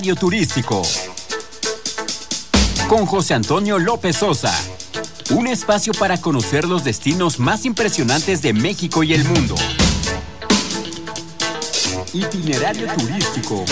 Turístico. Con José Antonio López Sosa. Un espacio para conocer los destinos más impresionantes de México y el mundo. Itinerario turístico.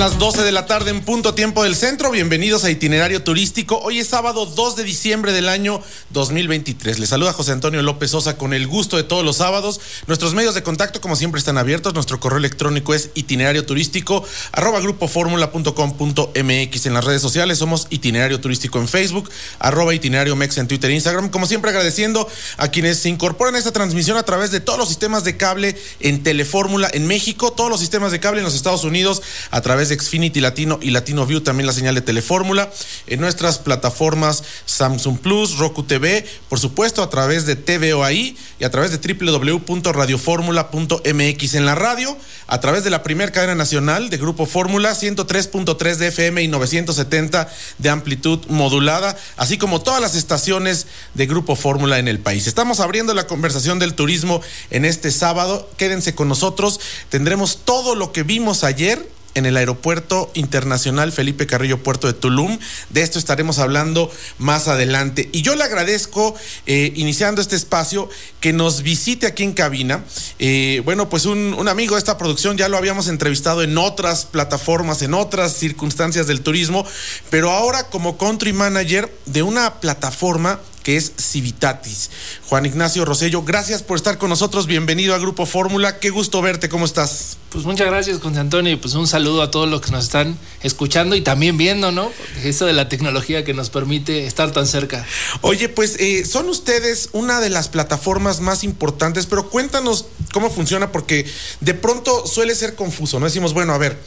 Las 12 de la tarde en punto tiempo del centro. Bienvenidos a Itinerario Turístico. Hoy es sábado 2 de diciembre del año 2023. Les saluda José Antonio López Sosa con el gusto de todos los sábados. Nuestros medios de contacto, como siempre, están abiertos. Nuestro correo electrónico es itinerario turístico arroba grupoformula.com.mx. En las redes sociales somos Itinerario Turístico en Facebook, arroba itinerario mex en Twitter e Instagram. Como siempre, agradeciendo a quienes se incorporan a esta transmisión a través de todos los sistemas de cable en Telefórmula en México, todos los sistemas de cable en los Estados Unidos a través de Xfinity Latino y Latino View, también la señal de Telefórmula, en nuestras plataformas Samsung Plus, Roku TV, por supuesto a través de TVOAI y a través de www.radioformula.mx en la radio, a través de la primera cadena nacional de Grupo Fórmula, 103.3 de FM y 970 de amplitud modulada, así como todas las estaciones de Grupo Fórmula en el país. Estamos abriendo la conversación del turismo en este sábado. Quédense con nosotros. Tendremos todo lo que vimos ayer en el Aeropuerto Internacional Felipe Carrillo Puerto de Tulum. De esto estaremos hablando más adelante. Y yo le agradezco, eh, iniciando este espacio, que nos visite aquí en cabina. Eh, bueno, pues un, un, amigo de esta producción ya lo habíamos entrevistado en otras plataformas, en otras circunstancias del turismo, pero ahora como country manager de una plataforma que es Civitatis. Juan Ignacio Rosello, gracias por estar con nosotros. Bienvenido a Grupo Fórmula. Qué gusto verte. ¿Cómo estás? Pues muchas gracias, José Antonio. Pues un saludo a todos los que nos están escuchando y también viendo, ¿no? Eso de la tecnología que nos permite estar tan cerca. Oye, pues eh, son ustedes una de las plataformas más importantes, pero cuéntanos cómo funciona, porque de pronto suele ser confuso, ¿no? Decimos, bueno, a ver,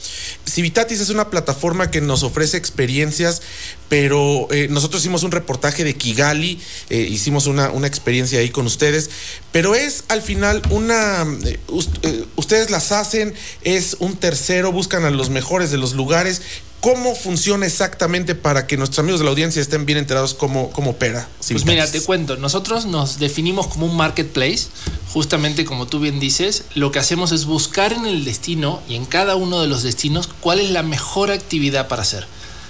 Civitatis es una plataforma que nos ofrece experiencias, pero eh, nosotros hicimos un reportaje de Kigali, eh, hicimos una, una, experiencia ahí con ustedes, pero es al final una, eh, ustedes las hacen, es un tercero, buscan a los mejores de los lugares. ¿Cómo funciona exactamente para que nuestros amigos de la audiencia estén bien enterados cómo, cómo opera? Pues mira, te cuento, nosotros nos definimos como un marketplace, justamente como tú bien dices, lo que hacemos es buscar en el destino y en cada uno de los destinos cuál es la mejor actividad para hacer.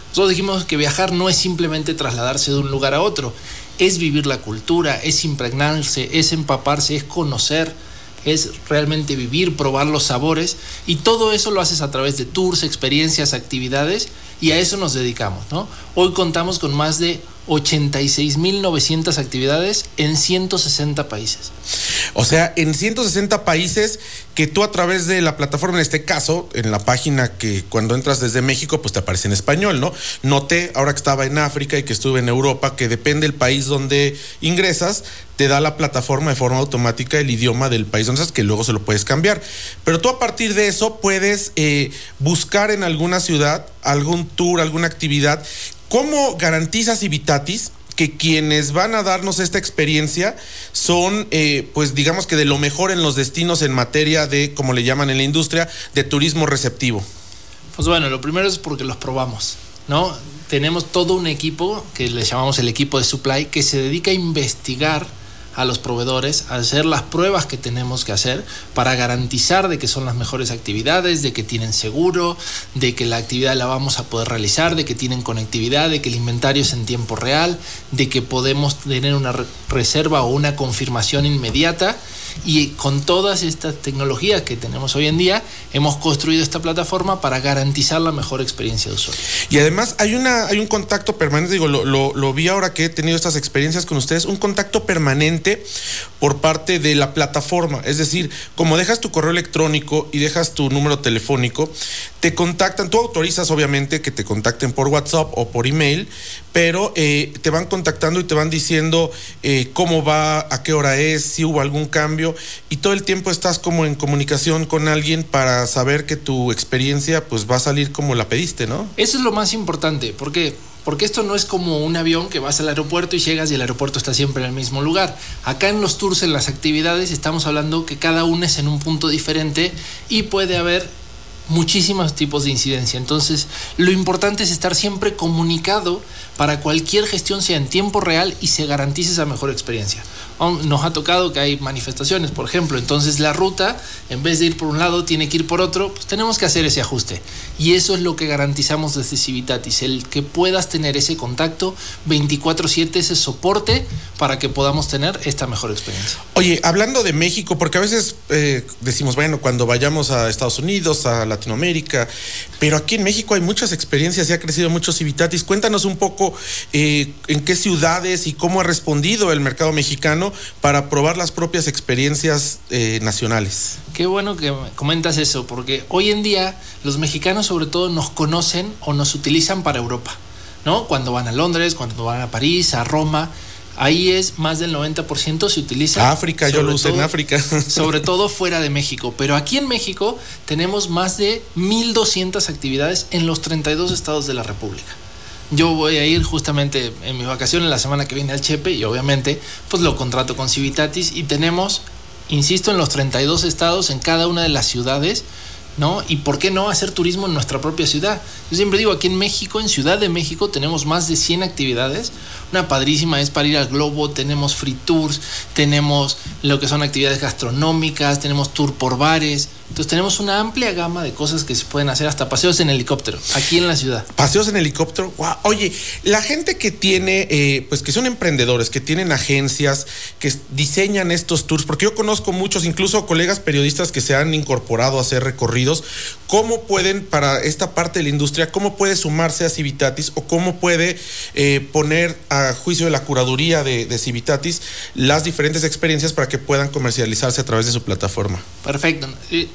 Nosotros dijimos que viajar no es simplemente trasladarse de un lugar a otro, es vivir la cultura, es impregnarse, es empaparse, es conocer, es realmente vivir, probar los sabores y todo eso lo haces a través de tours, experiencias, actividades y a eso nos dedicamos, ¿no? Hoy contamos con más de 86.900 actividades en 160 países. O sea, en 160 países que tú a través de la plataforma, en este caso, en la página que cuando entras desde México, pues te aparece en español, ¿no? Noté, ahora que estaba en África y que estuve en Europa, que depende del país donde ingresas, te da la plataforma de forma automática el idioma del país donde estás, que luego se lo puedes cambiar. Pero tú a partir de eso puedes eh, buscar en alguna ciudad algún tour, alguna actividad. ¿Cómo garantizas Civitatis? que quienes van a darnos esta experiencia son, eh, pues digamos que de lo mejor en los destinos en materia de, como le llaman en la industria, de turismo receptivo. Pues bueno, lo primero es porque los probamos, ¿no? Tenemos todo un equipo que le llamamos el equipo de supply que se dedica a investigar a los proveedores a hacer las pruebas que tenemos que hacer para garantizar de que son las mejores actividades, de que tienen seguro, de que la actividad la vamos a poder realizar, de que tienen conectividad, de que el inventario es en tiempo real, de que podemos tener una reserva o una confirmación inmediata y con todas estas tecnologías que tenemos hoy en día hemos construido esta plataforma para garantizar la mejor experiencia de usuario. Y además hay, una, hay un contacto permanente, digo, lo, lo, vi ahora que he tenido estas experiencias con ustedes, un contacto permanente por parte de la plataforma. Es decir, como dejas tu correo electrónico y dejas tu número telefónico, te contactan, tú autorizas obviamente que te contacten por WhatsApp o por email, pero eh, te van contactando y te van diciendo eh, cómo va, a qué hora es, si hubo algún cambio y todo el tiempo estás como en comunicación con alguien para saber que tu experiencia pues va a salir como la pediste, ¿no? Eso es lo más importante, porque porque esto no es como un avión que vas al aeropuerto y llegas y el aeropuerto está siempre en el mismo lugar. Acá en los tours, en las actividades, estamos hablando que cada uno es en un punto diferente y puede haber muchísimos tipos de incidencia. Entonces, lo importante es estar siempre comunicado para cualquier gestión sea en tiempo real y se garantice esa mejor experiencia. Nos ha tocado que hay manifestaciones, por ejemplo, entonces la ruta, en vez de ir por un lado, tiene que ir por otro, pues tenemos que hacer ese ajuste. Y eso es lo que garantizamos desde Civitatis, el que puedas tener ese contacto 24/7, ese soporte para que podamos tener esta mejor experiencia. Oye, hablando de México, porque a veces eh, decimos, bueno, cuando vayamos a Estados Unidos, a Latinoamérica, pero aquí en México hay muchas experiencias y ha crecido mucho Civitatis. Cuéntanos un poco eh, en qué ciudades y cómo ha respondido el mercado mexicano para probar las propias experiencias eh, nacionales. Qué bueno que comentas eso, porque hoy en día los mexicanos sobre todo nos conocen o nos utilizan para Europa, ¿no? Cuando van a Londres, cuando van a París, a Roma. Ahí es más del 90% se utiliza. África, yo lo uso en África. Sobre todo fuera de México. Pero aquí en México tenemos más de 1.200 actividades en los 32 estados de la República. Yo voy a ir justamente en mis vacaciones la semana que viene al Chepe y obviamente pues lo contrato con Civitatis y tenemos, insisto, en los 32 estados, en cada una de las ciudades, ¿no? Y por qué no hacer turismo en nuestra propia ciudad. Yo siempre digo, aquí en México, en Ciudad de México, tenemos más de 100 actividades. Una padrísima es para ir al globo, tenemos free tours, tenemos lo que son actividades gastronómicas, tenemos tour por bares. Entonces tenemos una amplia gama de cosas que se pueden hacer, hasta paseos en helicóptero, aquí en la ciudad. Paseos en helicóptero, wow. Oye, la gente que tiene, eh, pues que son emprendedores, que tienen agencias, que diseñan estos tours, porque yo conozco muchos, incluso colegas periodistas que se han incorporado a hacer recorridos, ¿cómo pueden, para esta parte de la industria, cómo puede sumarse a Civitatis o cómo puede eh, poner a juicio de la curaduría de, de Civitatis las diferentes experiencias para que puedan comercializarse a través de su plataforma? Perfecto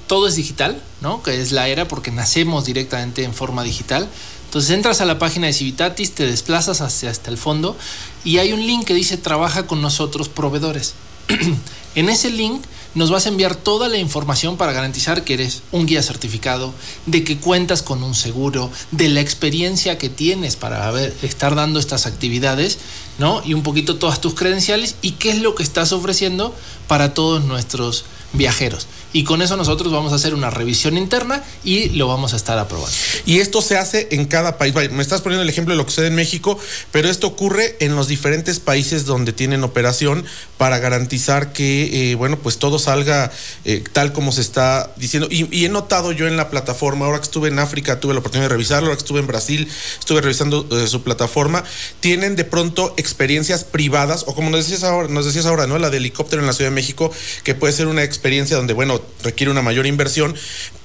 todo es digital, ¿no? Que es la era porque nacemos directamente en forma digital. Entonces entras a la página de Civitatis, te desplazas hacia hasta el fondo y hay un link que dice trabaja con nosotros proveedores. en ese link nos vas a enviar toda la información para garantizar que eres un guía certificado, de que cuentas con un seguro, de la experiencia que tienes para estar dando estas actividades, ¿no? Y un poquito todas tus credenciales y qué es lo que estás ofreciendo para todos nuestros viajeros. Y con eso nosotros vamos a hacer una revisión interna y lo vamos a estar aprobando. Y esto se hace en cada país. Me estás poniendo el ejemplo de lo que sucede en México, pero esto ocurre en los diferentes países donde tienen operación para garantizar que, eh, bueno, pues todo salga eh, tal como se está diciendo. Y, he notado yo en la plataforma, ahora que estuve en África, tuve la oportunidad de revisarlo, ahora que estuve en Brasil, estuve revisando eh, su plataforma, tienen de pronto experiencias privadas, o como nos decías ahora, nos decías ahora, ¿no? La de helicóptero en la Ciudad de México, que puede ser una experiencia donde, bueno, requiere una mayor inversión,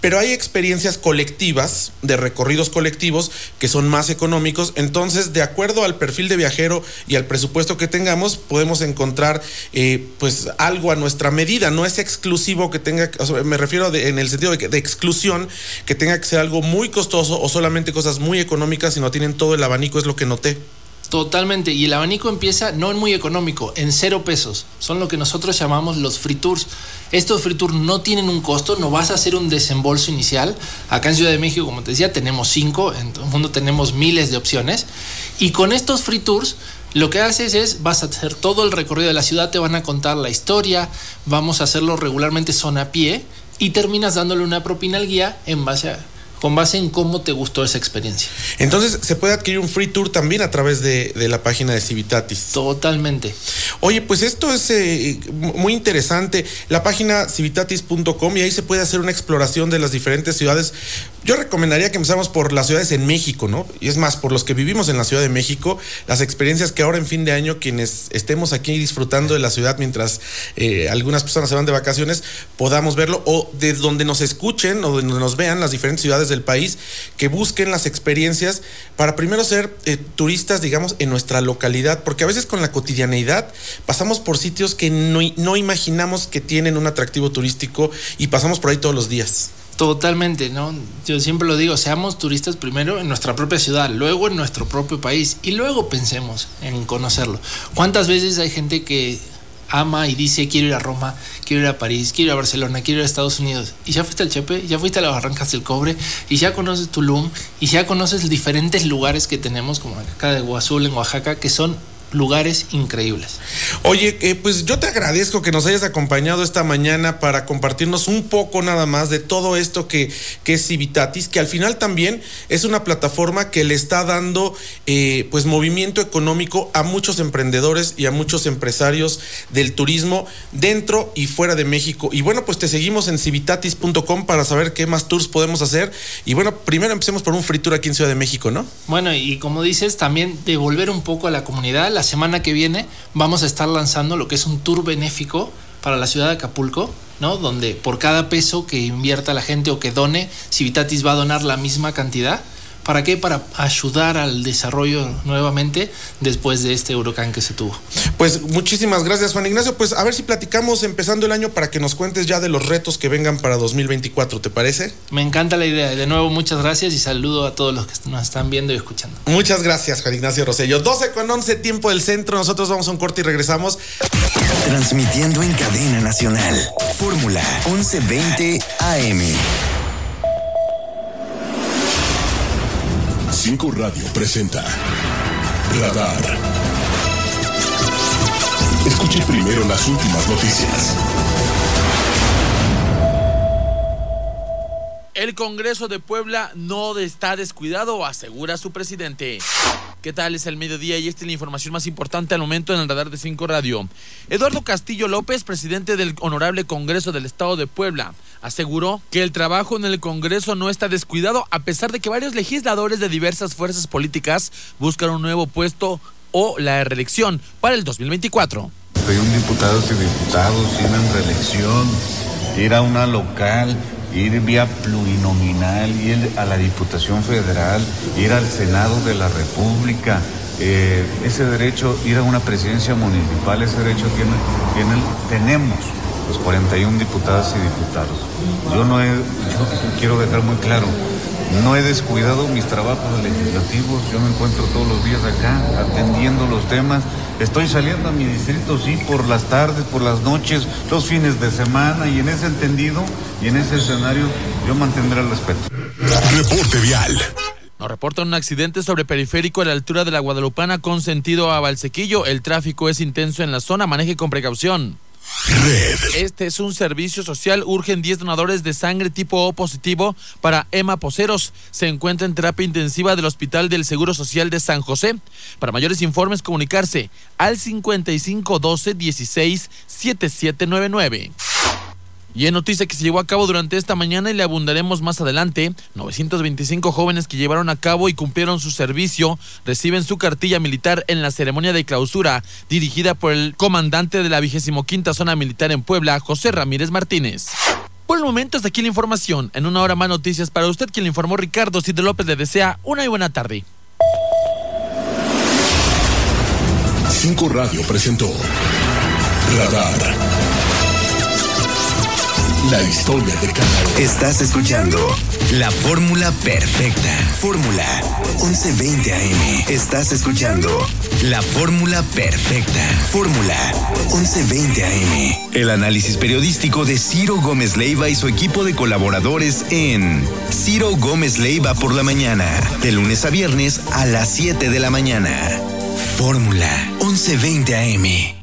pero hay experiencias colectivas, de recorridos colectivos, que son más económicos. Entonces, de acuerdo al perfil de viajero y al presupuesto que tengamos, podemos encontrar eh, pues algo a nuestra medida. No es exclusivo que tenga, me refiero en el sentido de, de exclusión, que tenga que ser algo muy costoso o solamente cosas muy económicas, sino tienen todo el abanico, es lo que noté. Totalmente. Y el abanico empieza no en muy económico, en cero pesos. Son lo que nosotros llamamos los free tours. Estos free tours no tienen un costo, no vas a hacer un desembolso inicial. Acá en Ciudad de México, como te decía, tenemos cinco, en todo el mundo tenemos miles de opciones. Y con estos free tours, lo que haces es, vas a hacer todo el recorrido de la ciudad, te van a contar la historia, vamos a hacerlo regularmente son a pie y terminas dándole una propina al guía en base a con base en cómo te gustó esa experiencia. Entonces, se puede adquirir un free tour también a través de, la página de Civitatis. Totalmente. Oye, pues esto es eh, muy interesante. La página civitatis.com y ahí se puede hacer una exploración de las diferentes ciudades. Yo recomendaría que empezamos por las ciudades en México, ¿no? Y es más, por los que vivimos en la Ciudad de México, las experiencias que ahora en fin de año, quienes estemos aquí disfrutando de la ciudad mientras eh, algunas personas se van de vacaciones, podamos verlo o de donde nos escuchen o donde nos vean las diferentes ciudades del país que busquen las experiencias para primero ser eh, turistas, digamos, en nuestra localidad, porque a veces con la cotidianeidad pasamos por sitios que no, no imaginamos que tienen un atractivo turístico y pasamos por ahí todos los días. Totalmente, ¿no? Yo siempre lo digo, seamos turistas primero en nuestra propia ciudad, luego en nuestro propio país y luego pensemos en conocerlo. ¿Cuántas veces hay gente que ama y dice quiero ir a Roma, quiero ir a París, quiero ir a Barcelona, quiero ir a Estados Unidos. Y ya fuiste al Chepe, ya fuiste a las Barrancas del Cobre, y ya conoces Tulum, y ya conoces diferentes lugares que tenemos, como acá de Guazul, en Oaxaca, que son lugares increíbles. Oye, eh, pues yo te agradezco que nos hayas acompañado esta mañana para compartirnos un poco nada más de todo esto que, que es Civitatis, que al final también es una plataforma que le está dando eh, pues movimiento económico a muchos emprendedores y a muchos empresarios del turismo dentro y fuera de México. Y bueno, pues te seguimos en civitatis.com para saber qué más tours podemos hacer. Y bueno, primero empecemos por un free tour aquí en Ciudad de México, ¿no? Bueno, y como dices, también devolver un poco a la comunidad. La semana que viene vamos a estar lanzando lo que es un tour benéfico para la ciudad de Acapulco, ¿no? Donde por cada peso que invierta la gente o que done, Civitatis va a donar la misma cantidad. ¿Para qué? Para ayudar al desarrollo nuevamente después de este huracán que se tuvo. Pues muchísimas gracias, Juan Ignacio. Pues a ver si platicamos empezando el año para que nos cuentes ya de los retos que vengan para 2024, ¿te parece? Me encanta la idea. De nuevo, muchas gracias y saludo a todos los que nos están viendo y escuchando. Muchas gracias, Juan Ignacio Rosello. 12 con 11, tiempo del centro. Nosotros vamos a un corte y regresamos. Transmitiendo en cadena nacional. Fórmula 1120 AM. 5 Radio presenta Radar. Escuche primero las últimas noticias. El Congreso de Puebla no está descuidado, asegura su presidente. ¿Qué tal? Es el mediodía y esta es la información más importante al momento en el radar de 5 Radio. Eduardo Castillo López, presidente del Honorable Congreso del Estado de Puebla, aseguró que el trabajo en el Congreso no está descuidado a pesar de que varios legisladores de diversas fuerzas políticas buscan un nuevo puesto o la reelección para el 2024. un diputados y diputados tienen reelección, ir una local, ir vía plurinominal, ir a la Diputación Federal, ir al Senado de la República. Eh, ese derecho, ir a una presidencia municipal, ese derecho tiene, tienen, tenemos los 41 diputadas y diputados. Yo no he, yo quiero dejar muy claro, no he descuidado mis trabajos legislativos, yo me encuentro todos los días acá atendiendo los temas. Estoy saliendo a mi distrito, sí, por las tardes, por las noches, los fines de semana y en ese entendido y en ese escenario yo mantendré el respeto. Reporte vial. Nos reportan un accidente sobre periférico a la altura de la Guadalupana con sentido a Valsequillo. El tráfico es intenso en la zona, maneje con precaución. Este es un servicio social. Urgen 10 donadores de sangre tipo O positivo para Emma Poceros. Se encuentra en terapia intensiva del Hospital del Seguro Social de San José. Para mayores informes, comunicarse al 5512 16 7799. Y en noticia que se llevó a cabo durante esta mañana y le abundaremos más adelante, 925 jóvenes que llevaron a cabo y cumplieron su servicio reciben su cartilla militar en la ceremonia de clausura dirigida por el comandante de la 25 Zona Militar en Puebla, José Ramírez Martínez. Por el momento hasta aquí la información. En una hora más noticias para usted, quien le informó Ricardo Cid López le desea una y buena tarde. 5 Radio presentó Radar. La historia de cada. Estás escuchando la fórmula perfecta. Fórmula 1120 AM. Estás escuchando la fórmula perfecta. Fórmula 1120 AM. El análisis periodístico de Ciro Gómez Leiva y su equipo de colaboradores en Ciro Gómez Leiva por la mañana. De lunes a viernes a las 7 de la mañana. Fórmula 1120 AM.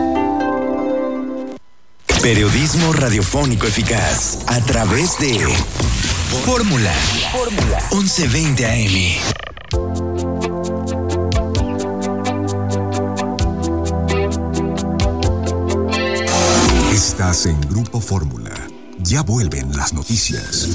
Periodismo radiofónico eficaz a través de Fórmula, Fórmula 1120 AM. Estás en Grupo Fórmula. Ya vuelven las noticias.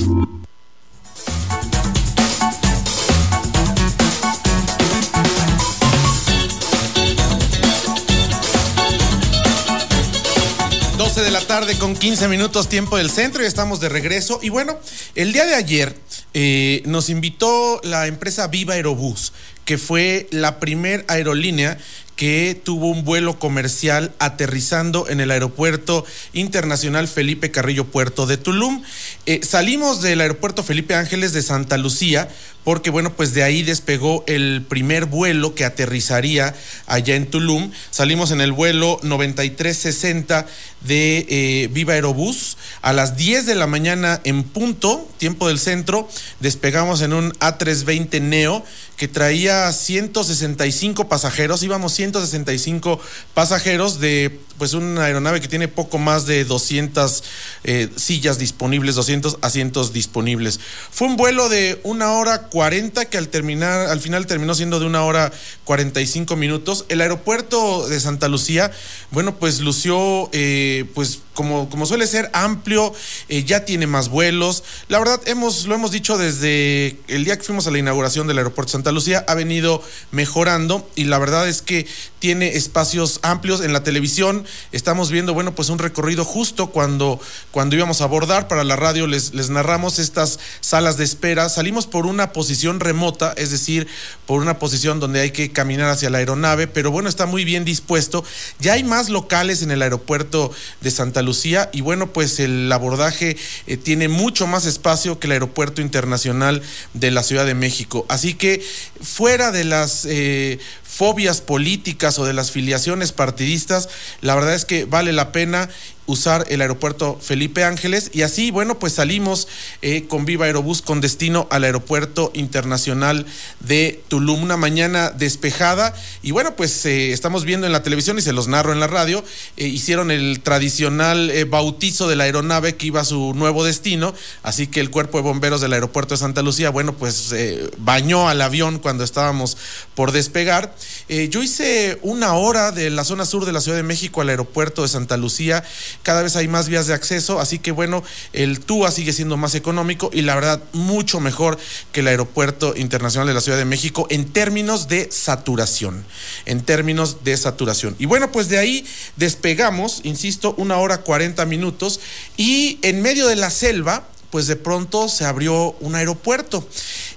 De la tarde con 15 minutos tiempo del centro y estamos de regreso. Y bueno, el día de ayer eh, nos invitó la empresa Viva Aerobús, que fue la primer aerolínea que tuvo un vuelo comercial aterrizando en el aeropuerto internacional Felipe Carrillo Puerto de Tulum. Eh, salimos del aeropuerto Felipe Ángeles de Santa Lucía porque bueno, pues de ahí despegó el primer vuelo que aterrizaría allá en Tulum. Salimos en el vuelo 9360 de eh, Viva Aerobús a las 10 de la mañana en punto, tiempo del centro, despegamos en un A320 Neo que traía 165 pasajeros, íbamos 165 pasajeros de pues una aeronave que tiene poco más de 200 eh, sillas disponibles, 200 asientos disponibles. Fue un vuelo de una hora 40 que al terminar, al final terminó siendo de una hora 45 minutos. El aeropuerto de Santa Lucía, bueno, pues lució eh, pues como, como suele ser, amplio, eh, ya tiene más vuelos. La verdad, hemos, lo hemos dicho desde el día que fuimos a la inauguración del aeropuerto Santa Lucía, ha venido mejorando y la verdad es que tiene espacios amplios en la televisión. Estamos viendo, bueno, pues un recorrido justo cuando, cuando íbamos a abordar. Para la radio les, les narramos estas salas de espera. Salimos por una posición remota, es decir, por una posición donde hay que caminar hacia la aeronave, pero bueno, está muy bien dispuesto. Ya hay más locales en el aeropuerto de Santa Lucía y bueno, pues el abordaje eh, tiene mucho más espacio que el aeropuerto internacional de la Ciudad de México. Así que fuera de las eh, fobias políticas o de las filiaciones partidistas, la verdad es que vale la pena usar el aeropuerto Felipe Ángeles. Y así, bueno, pues salimos eh, con Viva Aerobús con destino al aeropuerto internacional de Tulum, una mañana despejada. Y bueno, pues eh, estamos viendo en la televisión y se los narro en la radio, eh, hicieron el tradicional bautizo de la aeronave que iba a su nuevo destino, así que el cuerpo de bomberos del aeropuerto de Santa Lucía, bueno, pues bañó al avión cuando estábamos por despegar. yo hice una hora de la zona sur de la Ciudad de México al aeropuerto de Santa Lucía, cada vez hay más vías de acceso, así que bueno, el TUA sigue siendo más económico y la verdad mucho mejor que el Aeropuerto Internacional de la Ciudad de México en términos de saturación, en términos de saturación. Y bueno, pues de ahí despegamos, insisto, una hora 40 minutos y en medio de la selva, pues de pronto se abrió un aeropuerto.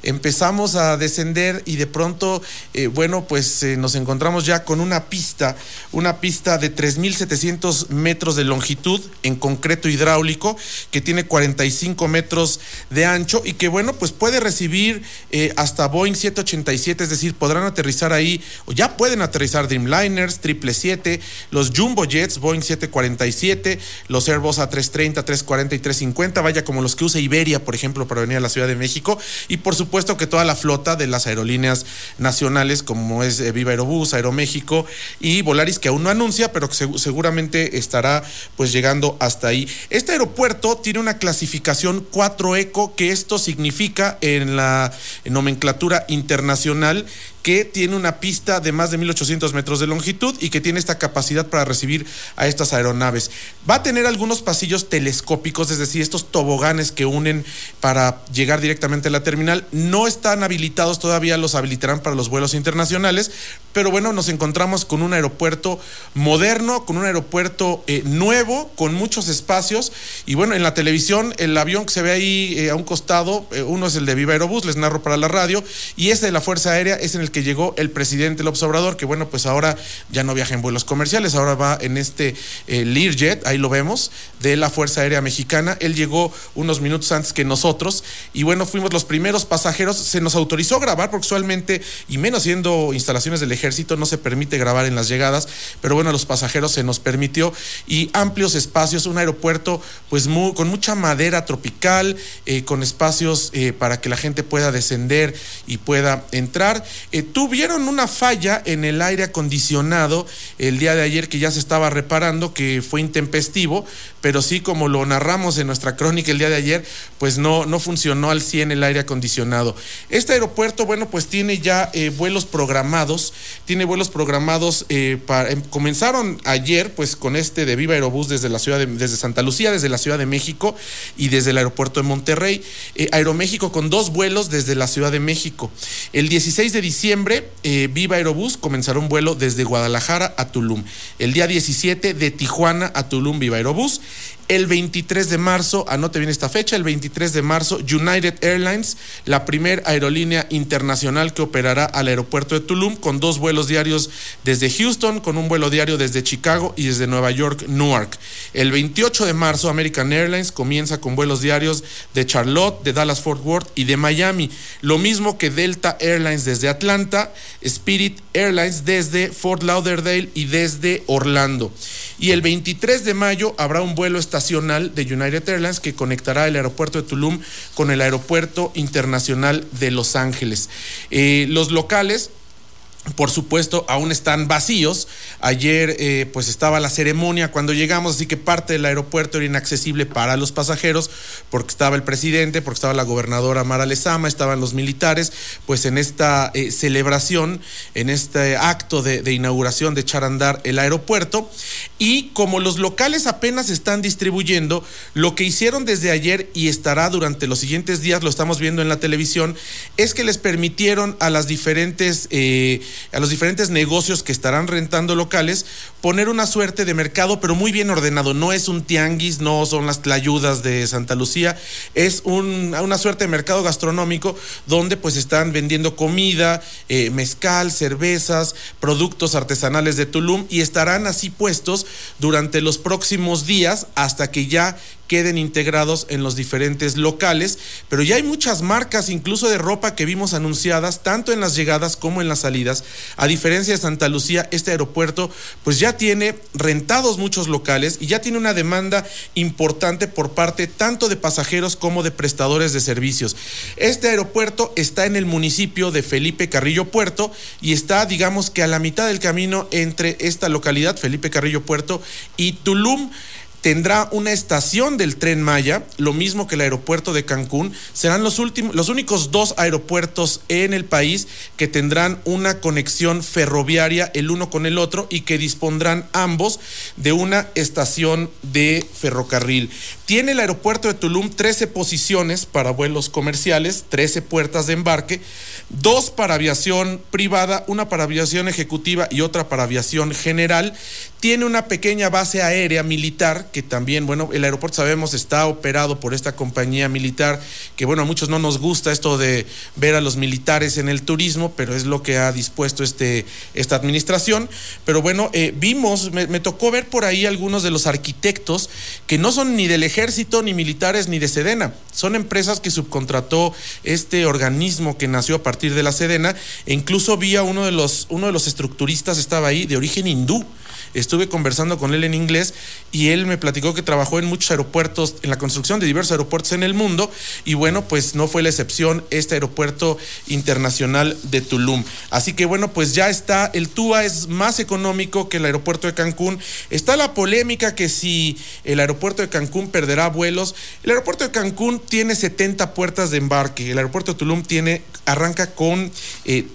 Empezamos a descender y de pronto, eh, bueno, pues eh, nos encontramos ya con una pista, una pista de 3.700 metros de longitud en concreto hidráulico, que tiene 45 metros de ancho y que, bueno, pues puede recibir eh, hasta Boeing 787, es decir, podrán aterrizar ahí, o ya pueden aterrizar Dreamliners, 777, los Jumbo Jets, Boeing 747, los Airbus A330, 340 y 350, vaya como los que Iberia, por ejemplo, para venir a la Ciudad de México, y por supuesto, supuesto que toda la flota de las aerolíneas nacionales, como es eh, Viva Aerobús, Aeroméxico y Volaris, que aún no anuncia, pero que seguramente estará pues llegando hasta ahí. Este aeropuerto tiene una clasificación 4 ECO, que esto significa en la nomenclatura internacional que tiene una pista de más de 1800 metros de longitud y que tiene esta capacidad para recibir a estas aeronaves. Va a tener algunos pasillos telescópicos, es decir, estos toboganes que unen para llegar directamente a la terminal. No están habilitados todavía, los habilitarán para los vuelos internacionales, pero bueno, nos encontramos con un aeropuerto moderno, con un aeropuerto eh, nuevo, con muchos espacios. Y bueno, en la televisión, el avión que se ve ahí eh, a un costado, eh, uno es el de Viva Aerobús, les narro para la radio, y este de la Fuerza Aérea es en el que llegó el presidente López Obrador, que bueno, pues ahora ya no viaja en vuelos comerciales, ahora va en este Learjet, ahí lo vemos, de la Fuerza Aérea Mexicana. Él llegó unos minutos antes que nosotros, y bueno, fuimos los primeros pasajeros, se nos autorizó grabar, porque usualmente, y menos siendo instalaciones del ejército no se permite grabar en las llegadas, pero bueno, los pasajeros se nos permitió y amplios espacios, un aeropuerto pues muy, con mucha madera tropical, eh, con espacios eh, para que la gente pueda descender y pueda entrar. Eh, tuvieron una falla en el aire acondicionado el día de ayer que ya se estaba reparando, que fue intempestivo, pero sí como lo narramos en nuestra crónica el día de ayer, pues no, no funcionó al 100 el aire acondicionado. Este aeropuerto, bueno, pues tiene ya eh, vuelos programados, tiene vuelos programados, eh, para, comenzaron ayer, pues con este de Viva Aerobús desde la ciudad de, desde Santa Lucía, desde la Ciudad de México y desde el aeropuerto de Monterrey. Aeroméxico con dos vuelos desde la Ciudad de México. El 16 de diciembre, Viva Aerobús comenzará un vuelo desde Guadalajara a Tulum. El día 17 de Tijuana a Tulum, Viva Aerobús. El 23 de marzo, anote bien esta fecha, el 23 de marzo, United Airlines, la primera aerolínea internacional que operará al aeropuerto de Tulum con dos vuelos diarios desde Houston, con un vuelo diario desde Chicago y desde Nueva York, Newark. El 28 de marzo, American Airlines comienza con vuelos diarios de Charlotte, de Dallas Fort Worth y de Miami. Lo mismo que Delta Airlines desde Atlanta, Spirit Airlines desde Fort Lauderdale y desde Orlando. Y el 23 de mayo habrá un vuelo estacional de United Airlines que conectará el aeropuerto de Tulum con el aeropuerto internacional de Los Ángeles. Eh, los locales por supuesto, aún están vacíos. Ayer eh, pues estaba la ceremonia cuando llegamos, así que parte del aeropuerto era inaccesible para los pasajeros porque estaba el presidente, porque estaba la gobernadora Mara Lezama, estaban los militares, pues en esta eh, celebración, en este acto de, inauguración de echar a andar el aeropuerto. Y como los locales apenas están distribuyendo, lo que hicieron desde ayer y estará durante los siguientes días, lo estamos viendo en la televisión, es que les permitieron a las diferentes... Eh, a los diferentes negocios que estarán rentando locales, poner una suerte de mercado, pero muy bien ordenado. No es un tianguis, no son las tlayudas de Santa Lucía, es una suerte de mercado gastronómico donde pues están vendiendo comida, eh, mezcal, cervezas, productos artesanales de Tulum y estarán así puestos durante los próximos días hasta que ya queden integrados en los diferentes locales, pero ya hay muchas marcas, incluso de ropa que vimos anunciadas, tanto en las llegadas como en las salidas. A diferencia de Santa Lucía, este aeropuerto pues ya tiene rentados muchos locales y ya tiene una demanda importante por parte tanto de pasajeros como de prestadores de servicios. Este aeropuerto está en el municipio de Felipe Carrillo Puerto y está, digamos que a la mitad del camino entre esta localidad, Felipe Carrillo Puerto, y Tulum tendrá una estación del tren Maya, lo mismo que el aeropuerto de Cancún. Serán los, últimos, los únicos dos aeropuertos en el país que tendrán una conexión ferroviaria el uno con el otro y que dispondrán ambos de una estación de ferrocarril. Tiene el aeropuerto de Tulum 13 posiciones para vuelos comerciales, 13 puertas de embarque, dos para aviación privada, una para aviación ejecutiva y otra para aviación general. Tiene una pequeña base aérea militar que también, bueno, el aeropuerto sabemos está operado por esta compañía militar, que bueno, a muchos no nos gusta esto de ver a los militares en el turismo, pero es lo que ha dispuesto este, esta administración. Pero bueno, eh, vimos, me, me tocó ver por ahí algunos de los arquitectos que no son ni del ejército, ni militares, ni de Sedena, son empresas que subcontrató este organismo que nació a partir de la Sedena, e incluso vi a uno de los, uno de los estructuristas, estaba ahí, de origen hindú estuve conversando con él en inglés y él me platicó que trabajó en muchos aeropuertos, en la construcción de diversos aeropuertos en el mundo y bueno, pues no fue la excepción este aeropuerto internacional de Tulum. Así que bueno, pues ya está, el TUA es más económico que el aeropuerto de Cancún. Está la polémica que si el aeropuerto de Cancún perderá vuelos. El aeropuerto de Cancún tiene 70 puertas de embarque, el aeropuerto de Tulum tiene, arranca con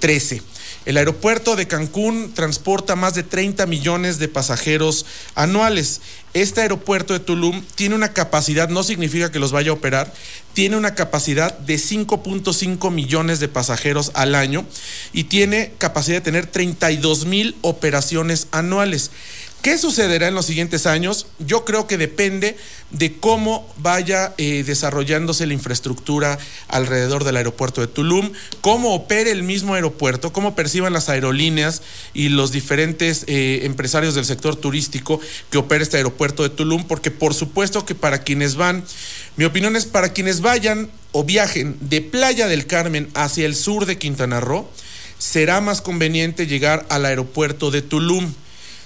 13. El aeropuerto de Cancún transporta más de 30 millones de pasajeros anuales. Este aeropuerto de Tulum tiene una capacidad, no significa que los vaya a operar, tiene una capacidad de 5.5 millones de pasajeros al año y tiene capacidad de tener 32 mil operaciones anuales. ¿Qué sucederá en los siguientes años? Yo creo que depende de cómo vaya eh, desarrollándose la infraestructura alrededor del aeropuerto de Tulum, cómo opere el mismo aeropuerto, cómo perciban las aerolíneas y los diferentes eh, empresarios del sector turístico que opera este aeropuerto de Tulum, porque por supuesto que para quienes van, mi opinión es para quienes vayan o viajen de Playa del Carmen hacia el sur de Quintana Roo, será más conveniente llegar al aeropuerto de Tulum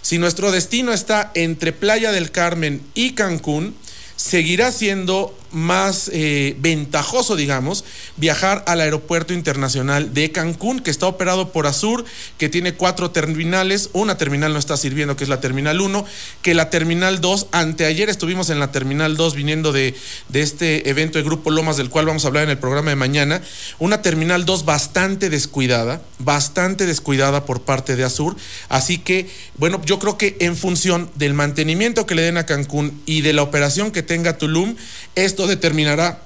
si nuestro destino está entre Playa del Carmen y Cancún, seguirá siendo más eh, ventajoso, digamos, viajar al aeropuerto internacional de Cancún, que está operado por Azur, que tiene cuatro terminales. Una terminal no está sirviendo, que es la terminal 1, que la terminal 2, anteayer estuvimos en la terminal 2 viniendo de, de este evento de Grupo Lomas, del cual vamos a hablar en el programa de mañana. Una terminal 2 bastante descuidada, bastante descuidada por parte de Azur. Así que, bueno, yo creo que en función del mantenimiento que le den a Cancún y de la operación que tenga Tulum, determinará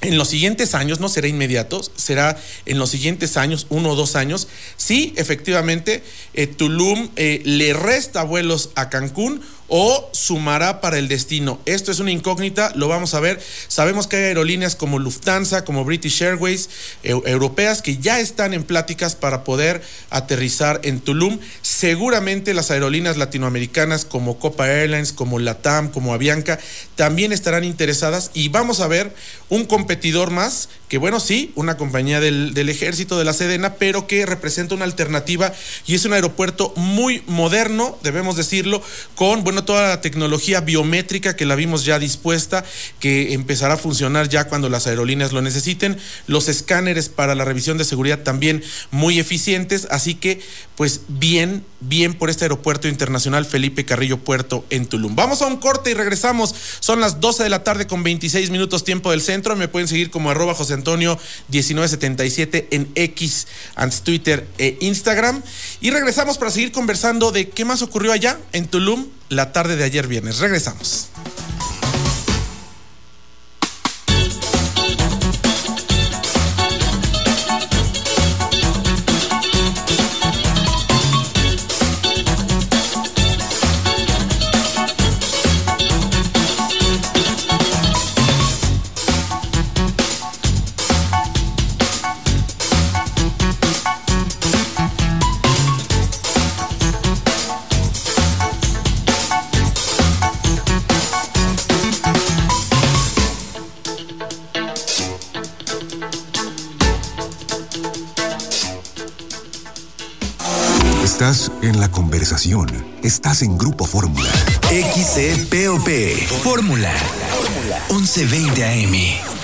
en los siguientes años, no será inmediato, será en los siguientes años, uno o dos años, si efectivamente eh, Tulum eh, le resta vuelos a Cancún o sumará para el destino. Esto es una incógnita, lo vamos a ver. Sabemos que hay aerolíneas como Lufthansa, como British Airways, eu- europeas, que ya están en pláticas para poder aterrizar en Tulum. Seguramente las aerolíneas latinoamericanas como Copa Airlines, como Latam, como Avianca, también estarán interesadas y vamos a ver un competidor más, que bueno, sí, una compañía del, del ejército de la Sedena, pero que representa una alternativa y es un aeropuerto muy moderno, debemos decirlo, con, bueno, toda la tecnología biométrica que la vimos ya dispuesta, que empezará a funcionar ya cuando las aerolíneas lo necesiten, los escáneres para la revisión de seguridad también muy eficientes, así que pues bien, bien por este aeropuerto internacional Felipe Carrillo Puerto en Tulum. Vamos a un corte y regresamos, son las 12 de la tarde con 26 minutos tiempo del centro, me pueden seguir como arroba José Antonio 1977 en X, antes Twitter e Instagram y regresamos para seguir conversando de qué más ocurrió allá en Tulum la tarde de ayer viernes. Regresamos. La conversación. Estás en Grupo Fórmula. XCPOP. Fórmula. 1120 AM.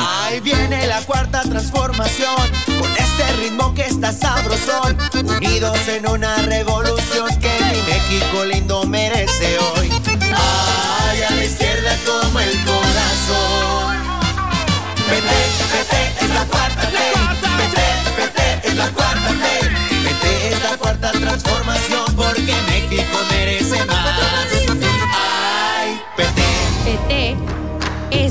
Ahí viene la cuarta transformación, con este ritmo que está sabrosón, unidos en una revolución que mi México lindo merece hoy. Ay, a la izquierda como el corazón. PT, PT es la cuarta ley. PT, PT es la cuarta ley. PT es la cuarta transformación porque México merece más. Ay, PT. PT es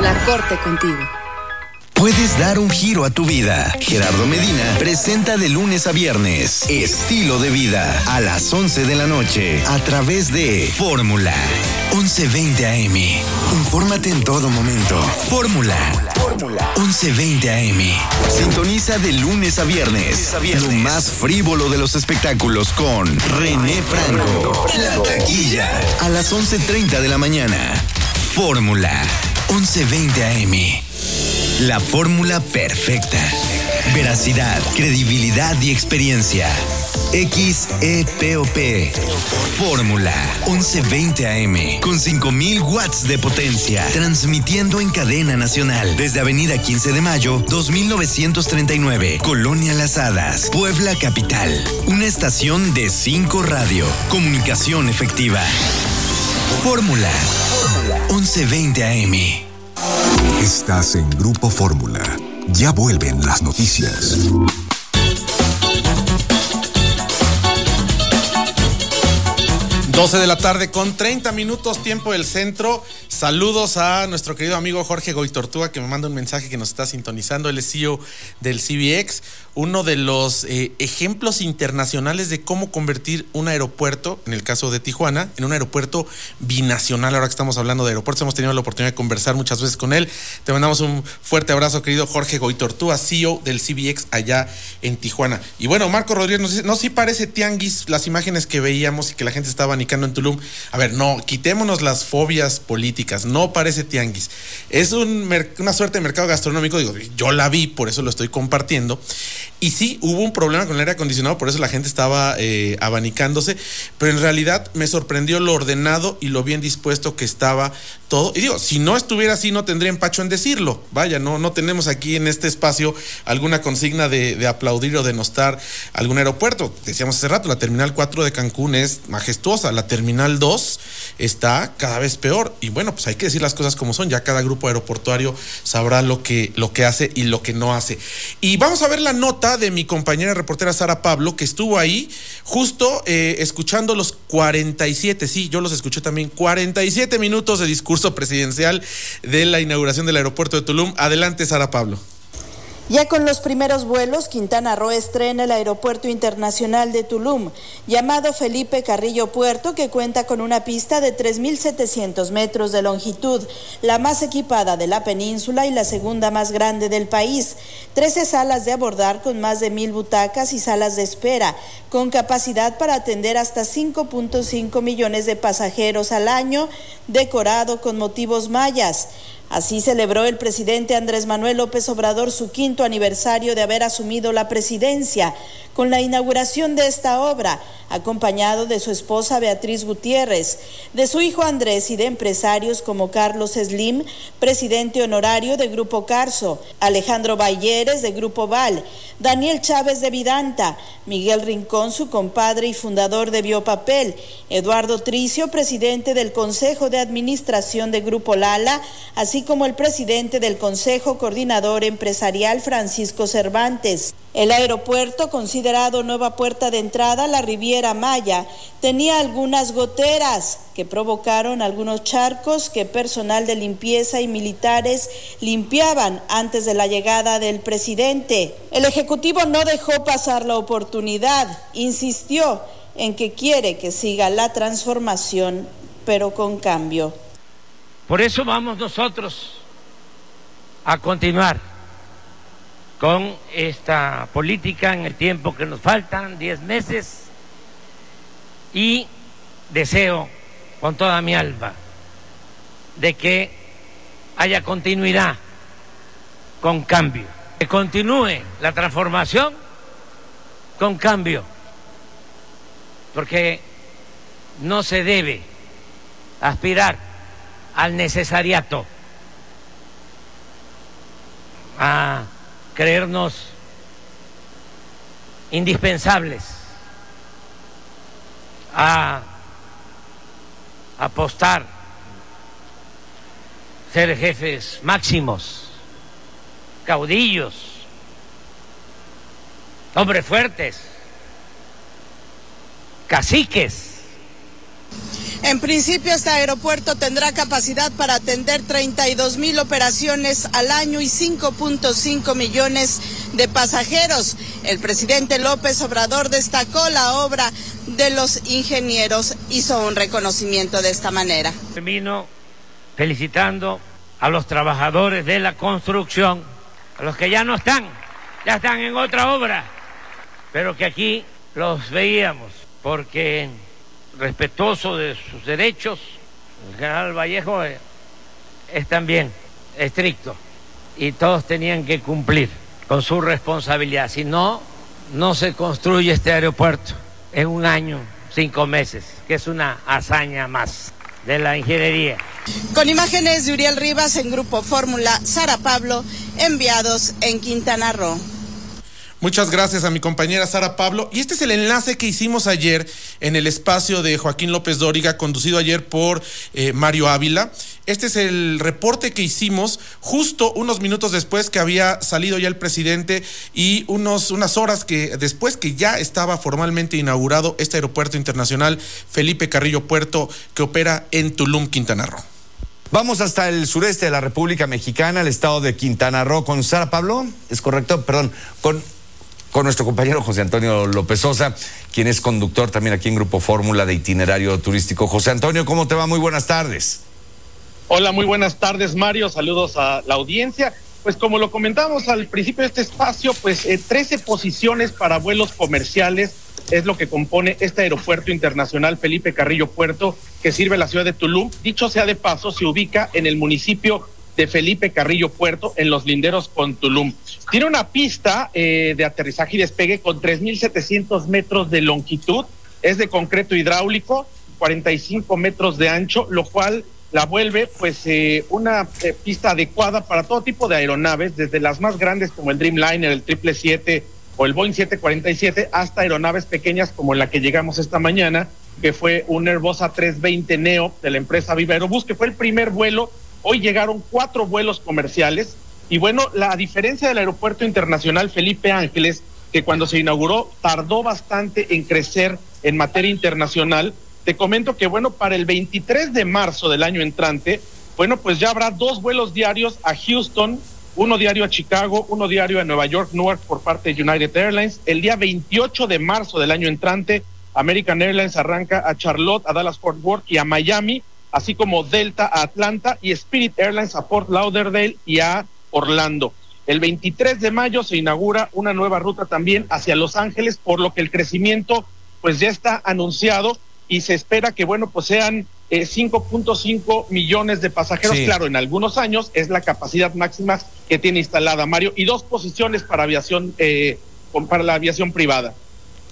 La Corte contigo. Puedes dar un giro a tu vida. Gerardo Medina presenta de lunes a viernes Estilo de Vida a las 11 de la noche a través de Fórmula 1120 AM. Infórmate en todo momento. Fórmula 1120 AM. Sintoniza de lunes a viernes. Lo más frívolo de los espectáculos con René Franco. La taquilla a las 11.30 de la mañana. Fórmula 1120 AM. La fórmula perfecta. Veracidad, credibilidad y experiencia. XEPOP. Fórmula 1120 AM con 5000 watts de potencia, transmitiendo en cadena nacional desde Avenida 15 de Mayo, 2939, Colonia Las Hadas, Puebla Capital. Una estación de 5 radio, comunicación efectiva. Fórmula 1120 AM. Estás en Grupo Fórmula. Ya vuelven las noticias. 12 de la tarde con 30 minutos tiempo del centro. Saludos a nuestro querido amigo Jorge Goitortúa que me manda un mensaje que nos está sintonizando. Él es CEO del CBX, uno de los eh, ejemplos internacionales de cómo convertir un aeropuerto, en el caso de Tijuana, en un aeropuerto binacional. Ahora que estamos hablando de aeropuertos, hemos tenido la oportunidad de conversar muchas veces con él. Te mandamos un fuerte abrazo, querido Jorge Goitortúa, CEO del CBX allá en Tijuana. Y bueno, Marco Rodríguez nos dice, no, sí parece tianguis las imágenes que veíamos y que la gente estaba en Tulum. A ver, no, quitémonos las fobias políticas, no parece tianguis. Es un una suerte de mercado gastronómico, digo, yo la vi, por eso lo estoy compartiendo. Y sí, hubo un problema con el aire acondicionado, por eso la gente estaba eh, abanicándose, pero en realidad me sorprendió lo ordenado y lo bien dispuesto que estaba todo. Y digo, si no estuviera así, no tendría empacho en decirlo. Vaya, no, no tenemos aquí en este espacio alguna consigna de aplaudir o denostar algún aeropuerto. Decíamos hace rato, la Terminal 4 de Cancún es majestuosa, la Terminal 2 está cada vez peor. Y bueno, pues hay que decir las cosas como son. Ya cada grupo aeroportuario sabrá lo que, lo que hace y lo que no hace. Y vamos a ver la nota de mi compañera reportera Sara Pablo, que estuvo ahí justo eh, escuchando los 47, sí, yo los escuché también, 47 minutos de discurso presidencial de la inauguración del aeropuerto de Tulum. Adelante, Sara Pablo. Ya con los primeros vuelos, Quintana Roo estrena el Aeropuerto Internacional de Tulum, llamado Felipe Carrillo Puerto, que cuenta con una pista de 3.700 metros de longitud, la más equipada de la península y la segunda más grande del país. Trece salas de abordar con más de mil butacas y salas de espera, con capacidad para atender hasta 5.5 millones de pasajeros al año, decorado con motivos mayas. Así celebró el presidente Andrés Manuel López Obrador su quinto aniversario de haber asumido la presidencia con la inauguración de esta obra, acompañado de su esposa Beatriz Gutiérrez, de su hijo Andrés y de empresarios como Carlos Slim, presidente honorario de Grupo Carso, Alejandro Balleres de Grupo Val, Daniel Chávez de Vidanta, Miguel Rincón, su compadre y fundador de Biopapel, Eduardo Tricio, presidente del Consejo de Administración de Grupo Lala, así como el presidente del Consejo Coordinador Empresarial Francisco Cervantes. El aeropuerto, considerado nueva puerta de entrada a la Riviera Maya, tenía algunas goteras que provocaron algunos charcos que personal de limpieza y militares limpiaban antes de la llegada del presidente. El Ejecutivo no dejó pasar la oportunidad, insistió en que quiere que siga la transformación, pero con cambio. Por eso vamos nosotros a continuar con esta política en el tiempo que nos faltan, 10 meses, y deseo con toda mi alma de que haya continuidad con cambio, que continúe la transformación con cambio, porque no se debe aspirar al necesariato, a creernos indispensables. A apostar, ser jefes máximos, caudillos, hombres fuertes, caciques en principio, este aeropuerto tendrá capacidad para atender 32 mil operaciones al año y 5.5 millones de pasajeros. El presidente López Obrador destacó la obra de los ingenieros, hizo un reconocimiento de esta manera. Termino felicitando a los trabajadores de la construcción, a los que ya no están, ya están en otra obra, pero que aquí los veíamos, porque respetuoso de sus derechos. El general Vallejo es, también estricto y todos tenían que cumplir con su responsabilidad. Si no, no se construye este aeropuerto en un año, cinco meses, que es una hazaña más de la ingeniería. Con imágenes de Uriel Rivas en Grupo Fórmula, Sara Pablo, enviados en Quintana Roo. Muchas gracias a mi compañera Sara Pablo. Y este es el enlace que hicimos ayer en el espacio de Joaquín López Dóriga, conducido ayer por eh, Mario Ávila. Este es el reporte que hicimos justo unos minutos después que había salido ya el presidente y unos, unas horas que después que ya estaba formalmente inaugurado este aeropuerto internacional Felipe Carrillo Puerto que opera en Tulum, Quintana Roo. Vamos hasta el sureste de la República Mexicana, el estado de Quintana Roo, con Sara Pablo, es correcto, perdón, con con nuestro compañero José Antonio López Sosa, quien es conductor también aquí en Grupo Fórmula de Itinerario Turístico. José Antonio, ¿cómo te va? Muy buenas tardes. Hola, muy buenas tardes, Mario. Saludos a la audiencia. Pues como lo comentamos al principio de este espacio, pues 13 eh, posiciones para vuelos comerciales es lo que compone este aeropuerto internacional Felipe Carrillo Puerto que sirve la ciudad de Tulum. Dicho sea de paso, se ubica en el municipio de Felipe Carrillo Puerto en los linderos con Tulum. Tiene una pista eh, de aterrizaje y despegue con 3.700 metros de longitud, es de concreto hidráulico, 45 metros de ancho, lo cual la vuelve pues eh, una eh, pista adecuada para todo tipo de aeronaves, desde las más grandes como el Dreamliner, el 777 o el Boeing 747, hasta aeronaves pequeñas como la que llegamos esta mañana, que fue un Airbus A320 Neo de la empresa Viva Aerobús, que fue el primer vuelo Hoy llegaron cuatro vuelos comerciales y bueno, la diferencia del aeropuerto internacional Felipe Ángeles, que cuando se inauguró tardó bastante en crecer en materia internacional, te comento que bueno, para el 23 de marzo del año entrante, bueno, pues ya habrá dos vuelos diarios a Houston, uno diario a Chicago, uno diario a Nueva York, Newark por parte de United Airlines. El día 28 de marzo del año entrante, American Airlines arranca a Charlotte, a Dallas Fort Worth y a Miami así como Delta a Atlanta y Spirit Airlines a Port Lauderdale y a Orlando. El 23 de mayo se inaugura una nueva ruta también hacia Los Ángeles, por lo que el crecimiento pues ya está anunciado y se espera que bueno pues sean 5.5 eh, millones de pasajeros. Claro, en algunos años es la capacidad máxima que tiene instalada Mario y dos posiciones para aviación eh, para la aviación privada.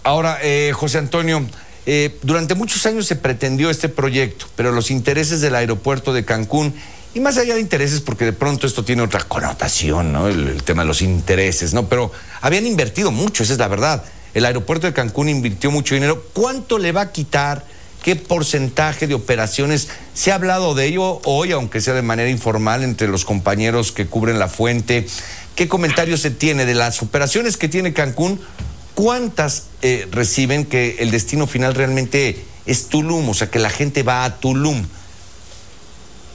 Ahora, eh, José Antonio, eh, durante muchos años se pretendió este proyecto, pero los intereses del aeropuerto de Cancún, y más allá de intereses, porque de pronto esto tiene otra connotación, ¿no? El, tema de los intereses, ¿no? Pero habían invertido mucho, esa es la verdad. El aeropuerto de Cancún invirtió mucho dinero. ¿Cuánto le va a quitar? ¿Qué porcentaje de operaciones? ¿Se ha hablado de ello hoy, aunque sea de manera informal, entre los compañeros que cubren la fuente? ¿Qué comentario se tiene de las operaciones que tiene Cancún ¿cuántas eh, reciben que el destino final realmente es Tulum? O sea, que la gente va a Tulum.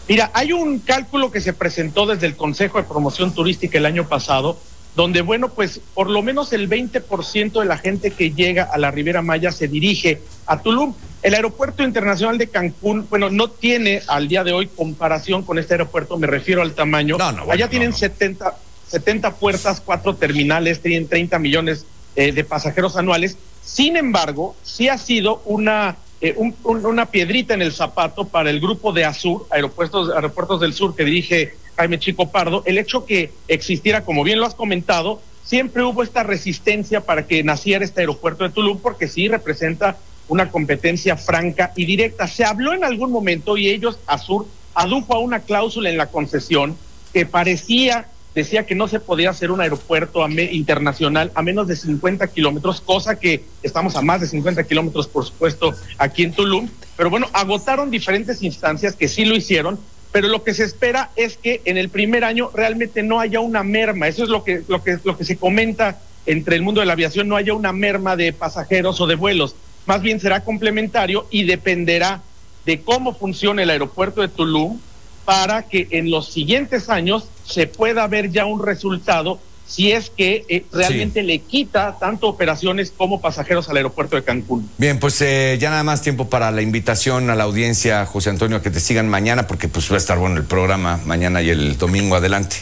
Mira, hay un cálculo que se presentó desde el Consejo de Promoción Turística el año pasado, donde, bueno, pues por lo menos el 20% de la gente que llega a la Riviera Maya se dirige a Tulum. El aeropuerto internacional de Cancún, bueno, no tiene al día de hoy comparación con este aeropuerto, me refiero al tamaño. No, no, Allá tienen 70, 70 puertas, cuatro terminales, tienen 30 millones eh, de pasajeros anuales. Sin embargo, sí ha sido una, eh, una piedrita en el zapato para el grupo de Azur, Aeropuertos, Aeropuertos del Sur, que dirige Jaime Chico Pardo, el hecho que existiera, como bien lo has comentado, siempre hubo esta resistencia para que naciera este aeropuerto de Tulum, porque sí representa una competencia franca y directa. Se habló en algún momento y ellos, Azur, adujo a una cláusula en la concesión que parecía decía que no se podía hacer un aeropuerto internacional a menos de 50 kilómetros, cosa que estamos a más de 50 kilómetros, por supuesto, aquí en Tulum. Pero bueno, agotaron diferentes instancias que sí lo hicieron, pero lo que se espera es que en el primer año realmente no haya una merma. Eso es lo que, lo que, lo que se comenta entre el mundo de la aviación, no haya una merma de pasajeros o de vuelos. Más bien será complementario y dependerá de cómo funcione el aeropuerto de Tulum para que en los siguientes años se pueda ver ya un resultado si es que eh, realmente le quita tanto operaciones como pasajeros al aeropuerto de Cancún. Bien, pues eh, ya nada más tiempo para la invitación a la audiencia, José Antonio, a que te sigan mañana, porque pues va a estar bueno el programa mañana y el domingo adelante.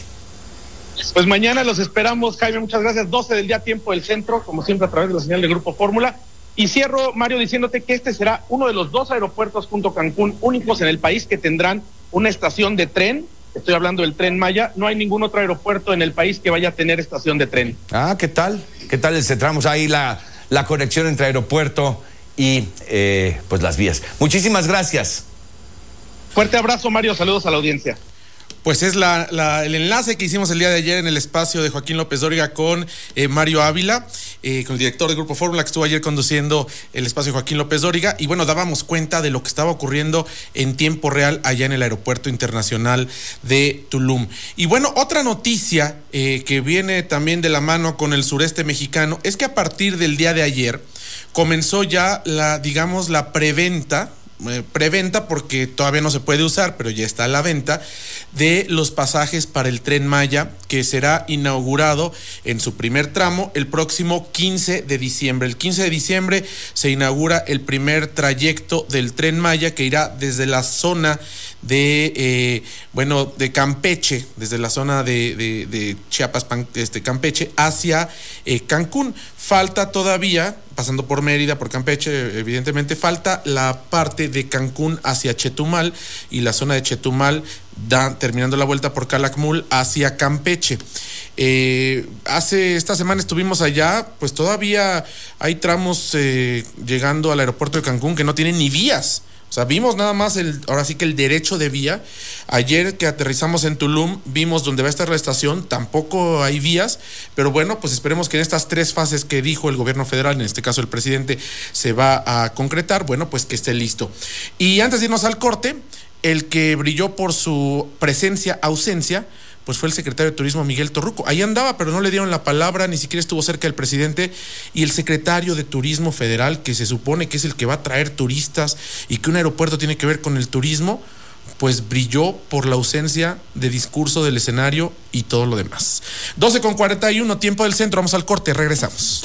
Pues mañana los esperamos, Jaime, muchas gracias. 12 del día tiempo del centro, como siempre a través de la señal del Grupo Fórmula. Y cierro, Mario, diciéndote que este será uno de los dos aeropuertos junto a Cancún únicos en el país que tendrán una estación de tren estoy hablando del tren Maya, no hay ningún otro aeropuerto en el país que vaya a tener estación de tren. Ah, ¿qué tal? ¿Qué tal ese tramo? Ahí la, la conexión entre aeropuerto y eh, pues las vías. Muchísimas gracias. Fuerte abrazo, Mario. Saludos a la audiencia. Pues es la, el enlace que hicimos el día de ayer en el espacio de Joaquín López Dóriga con eh, Mario Ávila, eh, con el director del Grupo Fórmula que estuvo ayer conduciendo el espacio de Joaquín López Dóriga. Y bueno, dábamos cuenta de lo que estaba ocurriendo en tiempo real allá en el Aeropuerto Internacional de Tulum. Y bueno, otra noticia eh, que viene también de la mano con el sureste mexicano es que a partir del día de ayer comenzó ya la, digamos, la preventa eh, preventa porque todavía no se puede usar, pero ya está a la venta de los pasajes para el tren Maya que será inaugurado en su primer tramo el próximo 15 de diciembre. El 15 de diciembre se inaugura el primer trayecto del tren Maya que irá desde la zona de eh, bueno de Campeche, desde la zona de, Chiapas, este, Campeche, hacia eh, Cancún. Falta todavía, pasando por Mérida, por Campeche, evidentemente, falta la parte de Cancún hacia Chetumal y la zona de Chetumal, da- terminando la vuelta por Calakmul hacia Campeche. Eh, hace esta semana estuvimos allá, pues todavía hay tramos eh, llegando al aeropuerto de Cancún que no tienen ni vías. Sea, vimos nada más el, ahora sí que el derecho de vía. Ayer que aterrizamos en Tulum, vimos donde va a estar la estación, tampoco hay vías, pero bueno, pues esperemos que en estas tres fases que dijo el gobierno federal, en este caso el presidente, se va a concretar, bueno, pues que esté listo. Y antes de irnos al corte, el que brilló por su presencia, ausencia, pues fue el secretario de Turismo Miguel Torruco. Ahí andaba, pero no le dieron la palabra, ni siquiera estuvo cerca del presidente. Y el secretario de Turismo Federal, que se supone que es el que va a traer turistas y que un aeropuerto tiene que ver con el turismo, pues brilló por la ausencia de discurso del escenario y todo lo demás. 12 con 41, tiempo del centro, vamos al corte, regresamos.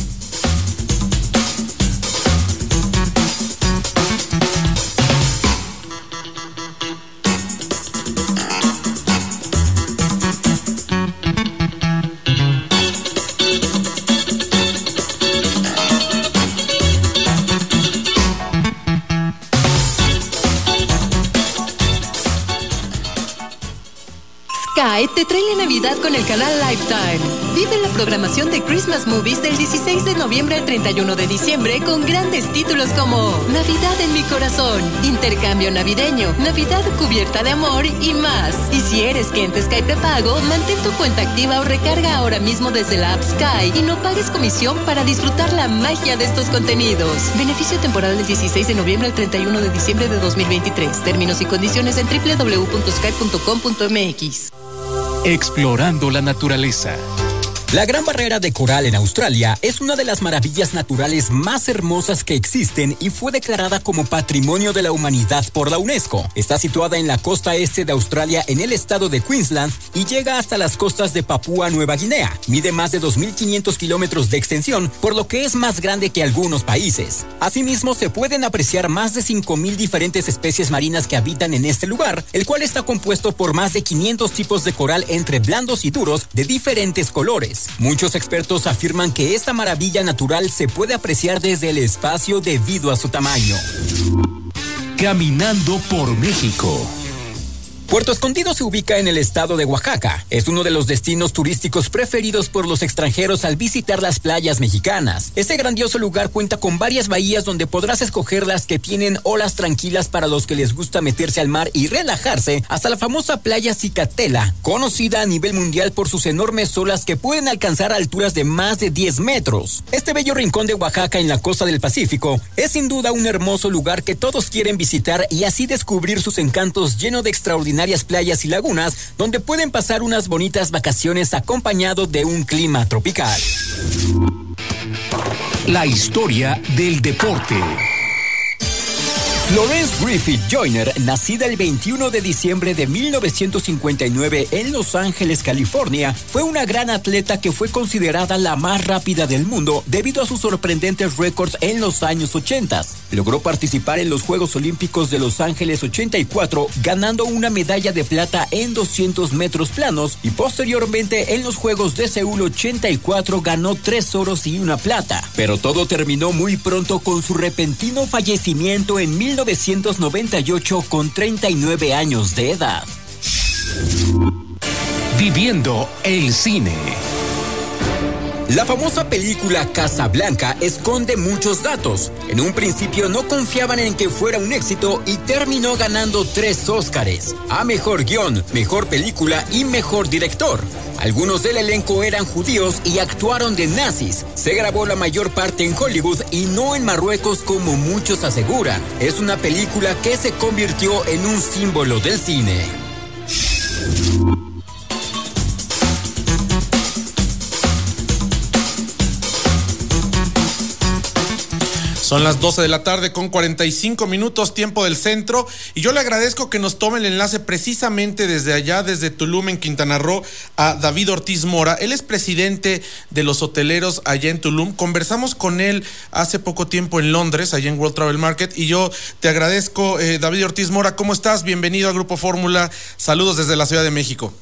Te trae la Navidad con el canal Lifetime. Vive la programación de Christmas Movies del 16 de noviembre al 31 de diciembre con grandes títulos como Navidad en mi corazón, Intercambio navideño, Navidad cubierta de amor y más. Y si eres cliente Sky prepago, mantén tu cuenta activa o recarga ahora mismo desde la app Sky y no pagues comisión para disfrutar la magia de estos contenidos. Beneficio temporal del 16 de noviembre al 31 de diciembre de 2023. Términos y condiciones en www.sky.com.mx. Explorando la naturaleza. La Gran Barrera de Coral en Australia es una de las maravillas naturales más hermosas que existen y fue declarada como Patrimonio de la Humanidad por la UNESCO. Está situada en la costa este de Australia en el estado de Queensland y llega hasta las costas de Papúa Nueva Guinea. Mide más de 2.500 kilómetros de extensión, por lo que es más grande que algunos países. Asimismo, se pueden apreciar más de 5.000 diferentes especies marinas que habitan en este lugar, el cual está compuesto por más de 500 tipos de coral entre blandos y duros de diferentes colores. Muchos expertos afirman que esta maravilla natural se puede apreciar desde el espacio debido a su tamaño. Caminando por México. Puerto Escondido se ubica en el estado de Oaxaca. Es uno de los destinos turísticos preferidos por los extranjeros al visitar las playas mexicanas. Este grandioso lugar cuenta con varias bahías donde podrás escoger las que tienen olas tranquilas para los que les gusta meterse al mar y relajarse, hasta la famosa playa Cicatela, conocida a nivel mundial por sus enormes olas que pueden alcanzar alturas de más de 10 metros. Este bello rincón de Oaxaca en la costa del Pacífico es sin duda un hermoso lugar que todos quieren visitar y así descubrir sus encantos lleno de playas y lagunas donde pueden pasar unas bonitas vacaciones acompañado de un clima tropical. La historia del deporte. Florence Griffith Joyner, nacida el 21 de diciembre de 1959 en Los Ángeles, California, fue una gran atleta que fue considerada la más rápida del mundo debido a sus sorprendentes récords en los años 80. Logró participar en los Juegos Olímpicos de Los Ángeles 84, ganando una medalla de plata en 200 metros planos y posteriormente en los Juegos de Seúl 84 ganó tres oros y una plata. Pero todo terminó muy pronto con su repentino fallecimiento en 1998 con 39 años de edad. Viviendo el cine. La famosa película Casablanca esconde muchos datos. En un principio no confiaban en que fuera un éxito y terminó ganando tres Óscares, a Mejor Guión, Mejor Película y Mejor Director. Algunos del elenco eran judíos y actuaron de nazis. Se grabó la mayor parte en Hollywood y no en Marruecos como muchos aseguran. Es una película que se convirtió en un símbolo del cine. Son las 12 de la tarde con 45 minutos tiempo del centro y yo le agradezco que nos tome el enlace precisamente desde allá, desde Tulum en Quintana Roo, a David Ortiz Mora. Él es presidente de los hoteleros allá en Tulum. Conversamos con él hace poco tiempo en Londres, allá en World Travel Market y yo te agradezco, eh, David Ortiz Mora, ¿cómo estás? Bienvenido a Grupo Fórmula. Saludos desde la Ciudad de México.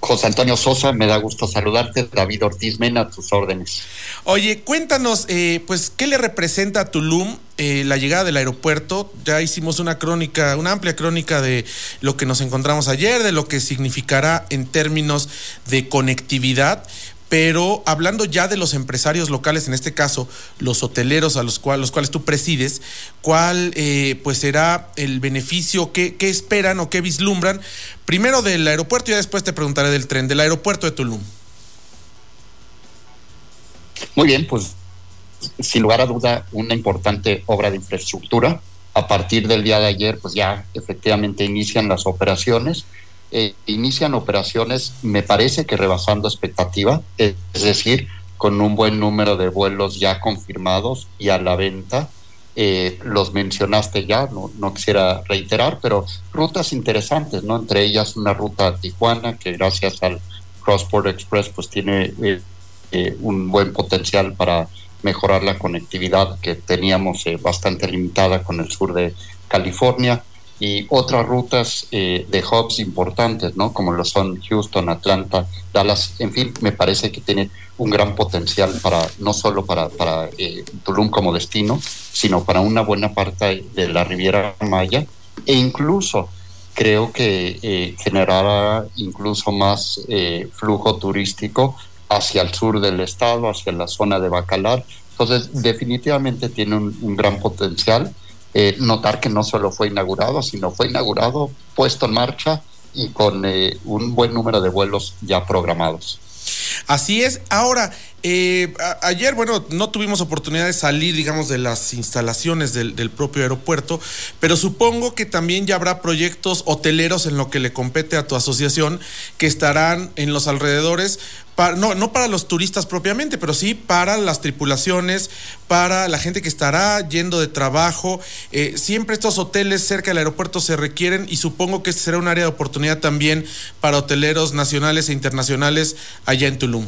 José Antonio Sosa, me da gusto saludarte. David Ortiz Mena, a tus órdenes. Oye, cuéntanos, eh, pues, ¿qué le representa a Tulum eh, la llegada del aeropuerto? Ya hicimos una crónica, una amplia crónica de lo que nos encontramos ayer, de lo que significará en términos de conectividad. Pero hablando ya de los empresarios locales, en este caso los hoteleros a los, cuales, los cuales tú presides, ¿cuál eh, pues será el beneficio? ¿Qué, ¿Qué esperan o qué vislumbran? Primero del aeropuerto y después te preguntaré del tren, del aeropuerto de Tulum. Muy bien, pues sin lugar a duda una importante obra de infraestructura. A partir del día de ayer, pues ya efectivamente inician las operaciones eh, inician operaciones, me parece que rebasando expectativa, es decir, con un buen número de vuelos ya confirmados y a la venta. Eh, los mencionaste ya, no, quisiera reiterar, pero rutas interesantes, ¿no? Entre ellas una ruta a Tijuana, que gracias al Cross Border Express, pues tiene eh, un buen potencial para mejorar la conectividad que teníamos bastante limitada con el sur de California y otras rutas eh, de hubs importantes, ¿no? Como lo son Houston, Atlanta, Dallas, en fin, me parece que tiene un gran potencial para no solo para, para eh, Tulum como destino, sino para una buena parte de la Riviera Maya e incluso creo que eh, generará incluso más flujo turístico hacia el sur del estado, hacia la zona de Bacalar. Entonces, definitivamente tiene un gran potencial eh, notar que no solo fue inaugurado, sino fue inaugurado, puesto en marcha y con eh, un buen número de vuelos ya programados. Así es. Ahora, eh, ayer, bueno, no tuvimos oportunidad de salir, digamos, de las instalaciones del, propio aeropuerto, pero supongo que también ya habrá proyectos hoteleros en lo que le compete a tu asociación que estarán en los alrededores no, no para los turistas propiamente, pero sí para las tripulaciones, para la gente que estará yendo de trabajo. Eh, siempre estos hoteles cerca del aeropuerto se requieren y supongo que este será un área de oportunidad también para hoteleros nacionales e internacionales allá en Tulum.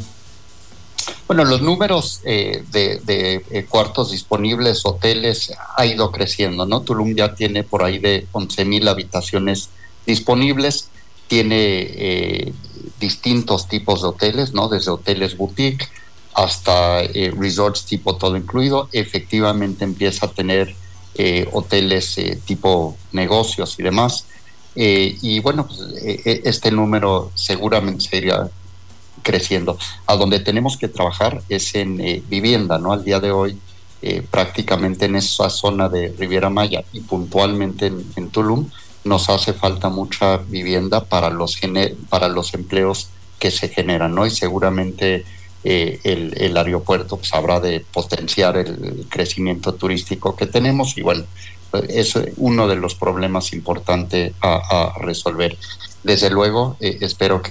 Bueno, los números eh, de, eh, cuartos disponibles, hoteles, ha ido creciendo, ¿no? Tulum ya tiene por ahí de 11 mil habitaciones disponibles, tiene distintos tipos de hoteles, ¿no? Desde hoteles boutique hasta eh, resorts tipo todo incluido. Efectivamente empieza a tener eh, hoteles eh, tipo negocios y demás. y bueno, pues, este número seguramente seguirá creciendo. A donde tenemos que trabajar es en vivienda, ¿no? Al día de hoy, prácticamente en esa zona de Riviera Maya y puntualmente en Tulum, nos hace falta mucha vivienda para los, para los empleos que se generan, ¿no? Y seguramente eh, el, aeropuerto pues, habrá de potenciar el, crecimiento turístico que tenemos y bueno, es uno de los problemas importantes a, resolver. Desde luego, eh, espero que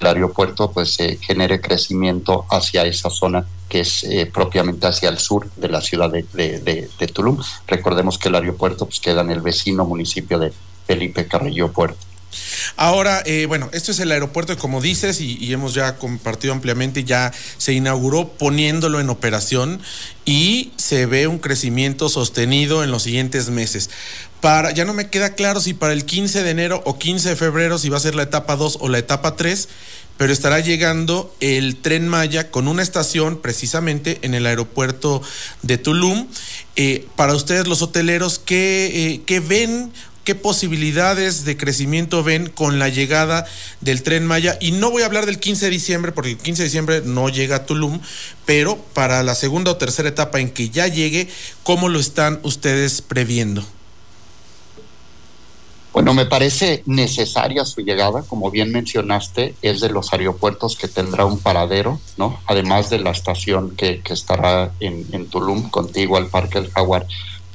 el, aeropuerto pues genere crecimiento hacia esa zona que es eh, propiamente hacia el sur de la ciudad de, de, Tulum. Recordemos que el aeropuerto pues, queda en el vecino municipio de Felipe Carrillo Puerto. Ahora, eh, bueno, esto es el aeropuerto, como dices, y, hemos ya compartido ampliamente, ya se inauguró poniéndolo en operación y se ve un crecimiento sostenido en los siguientes meses. Para, ya no me queda claro si para el 15 de enero o 15 de febrero, si va a ser la etapa 2 o la etapa 3, pero estará llegando el tren Maya con una estación precisamente en el aeropuerto de Tulum. Eh, para ustedes los hoteleros, ¿qué, eh, ¿qué, ven qué posibilidades de crecimiento ven con la llegada del tren Maya. Y no voy a hablar del 15 de diciembre, porque el 15 de diciembre no llega a Tulum, pero para la segunda o tercera etapa en que ya llegue, ¿cómo lo están ustedes previendo? Bueno, me parece necesaria su llegada, como bien mencionaste, es de los aeropuertos que tendrá un paradero, ¿no? Además de la estación que, estará en, Tulum, contigo al Parque El Jaguar.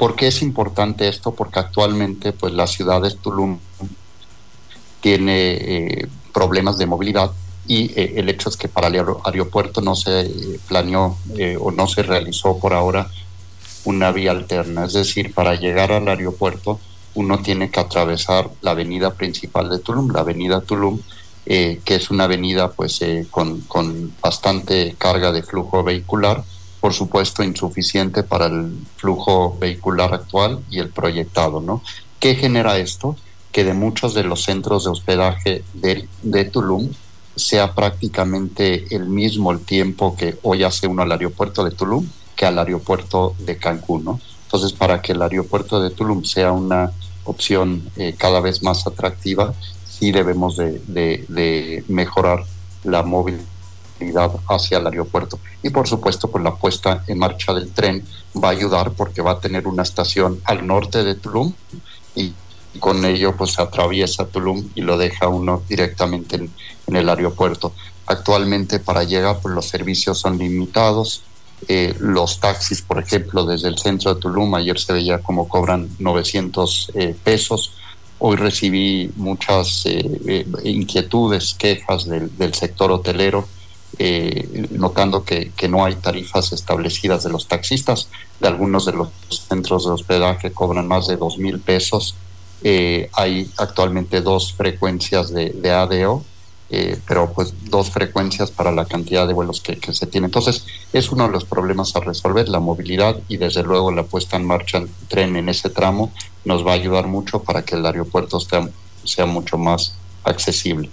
¿Por qué es importante esto? Porque actualmente, pues, la ciudad de Tulum tiene eh, problemas de movilidad y eh, el hecho es que para el aeropuerto no se eh, planeó o no se realizó por ahora una vía alterna. Es decir, para llegar al aeropuerto uno tiene que atravesar la avenida principal de Tulum, la avenida Tulum, que es una avenida pues eh, con, bastante carga de flujo vehicular, por supuesto insuficiente para el flujo vehicular actual y el proyectado, ¿no? ¿Qué genera esto? Que de muchos de los centros de hospedaje de, de Tulum sea prácticamente el mismo el tiempo que hoy hace uno al aeropuerto de Tulum que al aeropuerto de Cancún, ¿no? Entonces, para que el aeropuerto de Tulum sea una opción eh, cada vez más atractiva, sí debemos de, mejorar la movilidad hacia el aeropuerto. Y por supuesto, pues la puesta en marcha del tren va a ayudar porque va a tener una estación al norte de Tulum y con ello pues atraviesa Tulum y lo deja uno directamente en, en el aeropuerto. Actualmente para llegar pues los servicios son limitados, eh, los taxis, por ejemplo, desde el centro de Tulum, ayer se veía cómo cobran 900 eh, pesos. Hoy recibí muchas eh, inquietudes, quejas del, sector hotelero, notando que, que, no hay tarifas establecidas de los taxistas. De algunos de los centros de hospedaje cobran más de 2 mil pesos. hay actualmente dos frecuencias de, de ADO eh, pero pues dos frecuencias para la cantidad de vuelos que, se tiene. Entonces, es uno de los problemas a resolver, la movilidad y desde luego la puesta en marcha del tren en ese tramo nos va a ayudar mucho para que el aeropuerto sea mucho más accesible.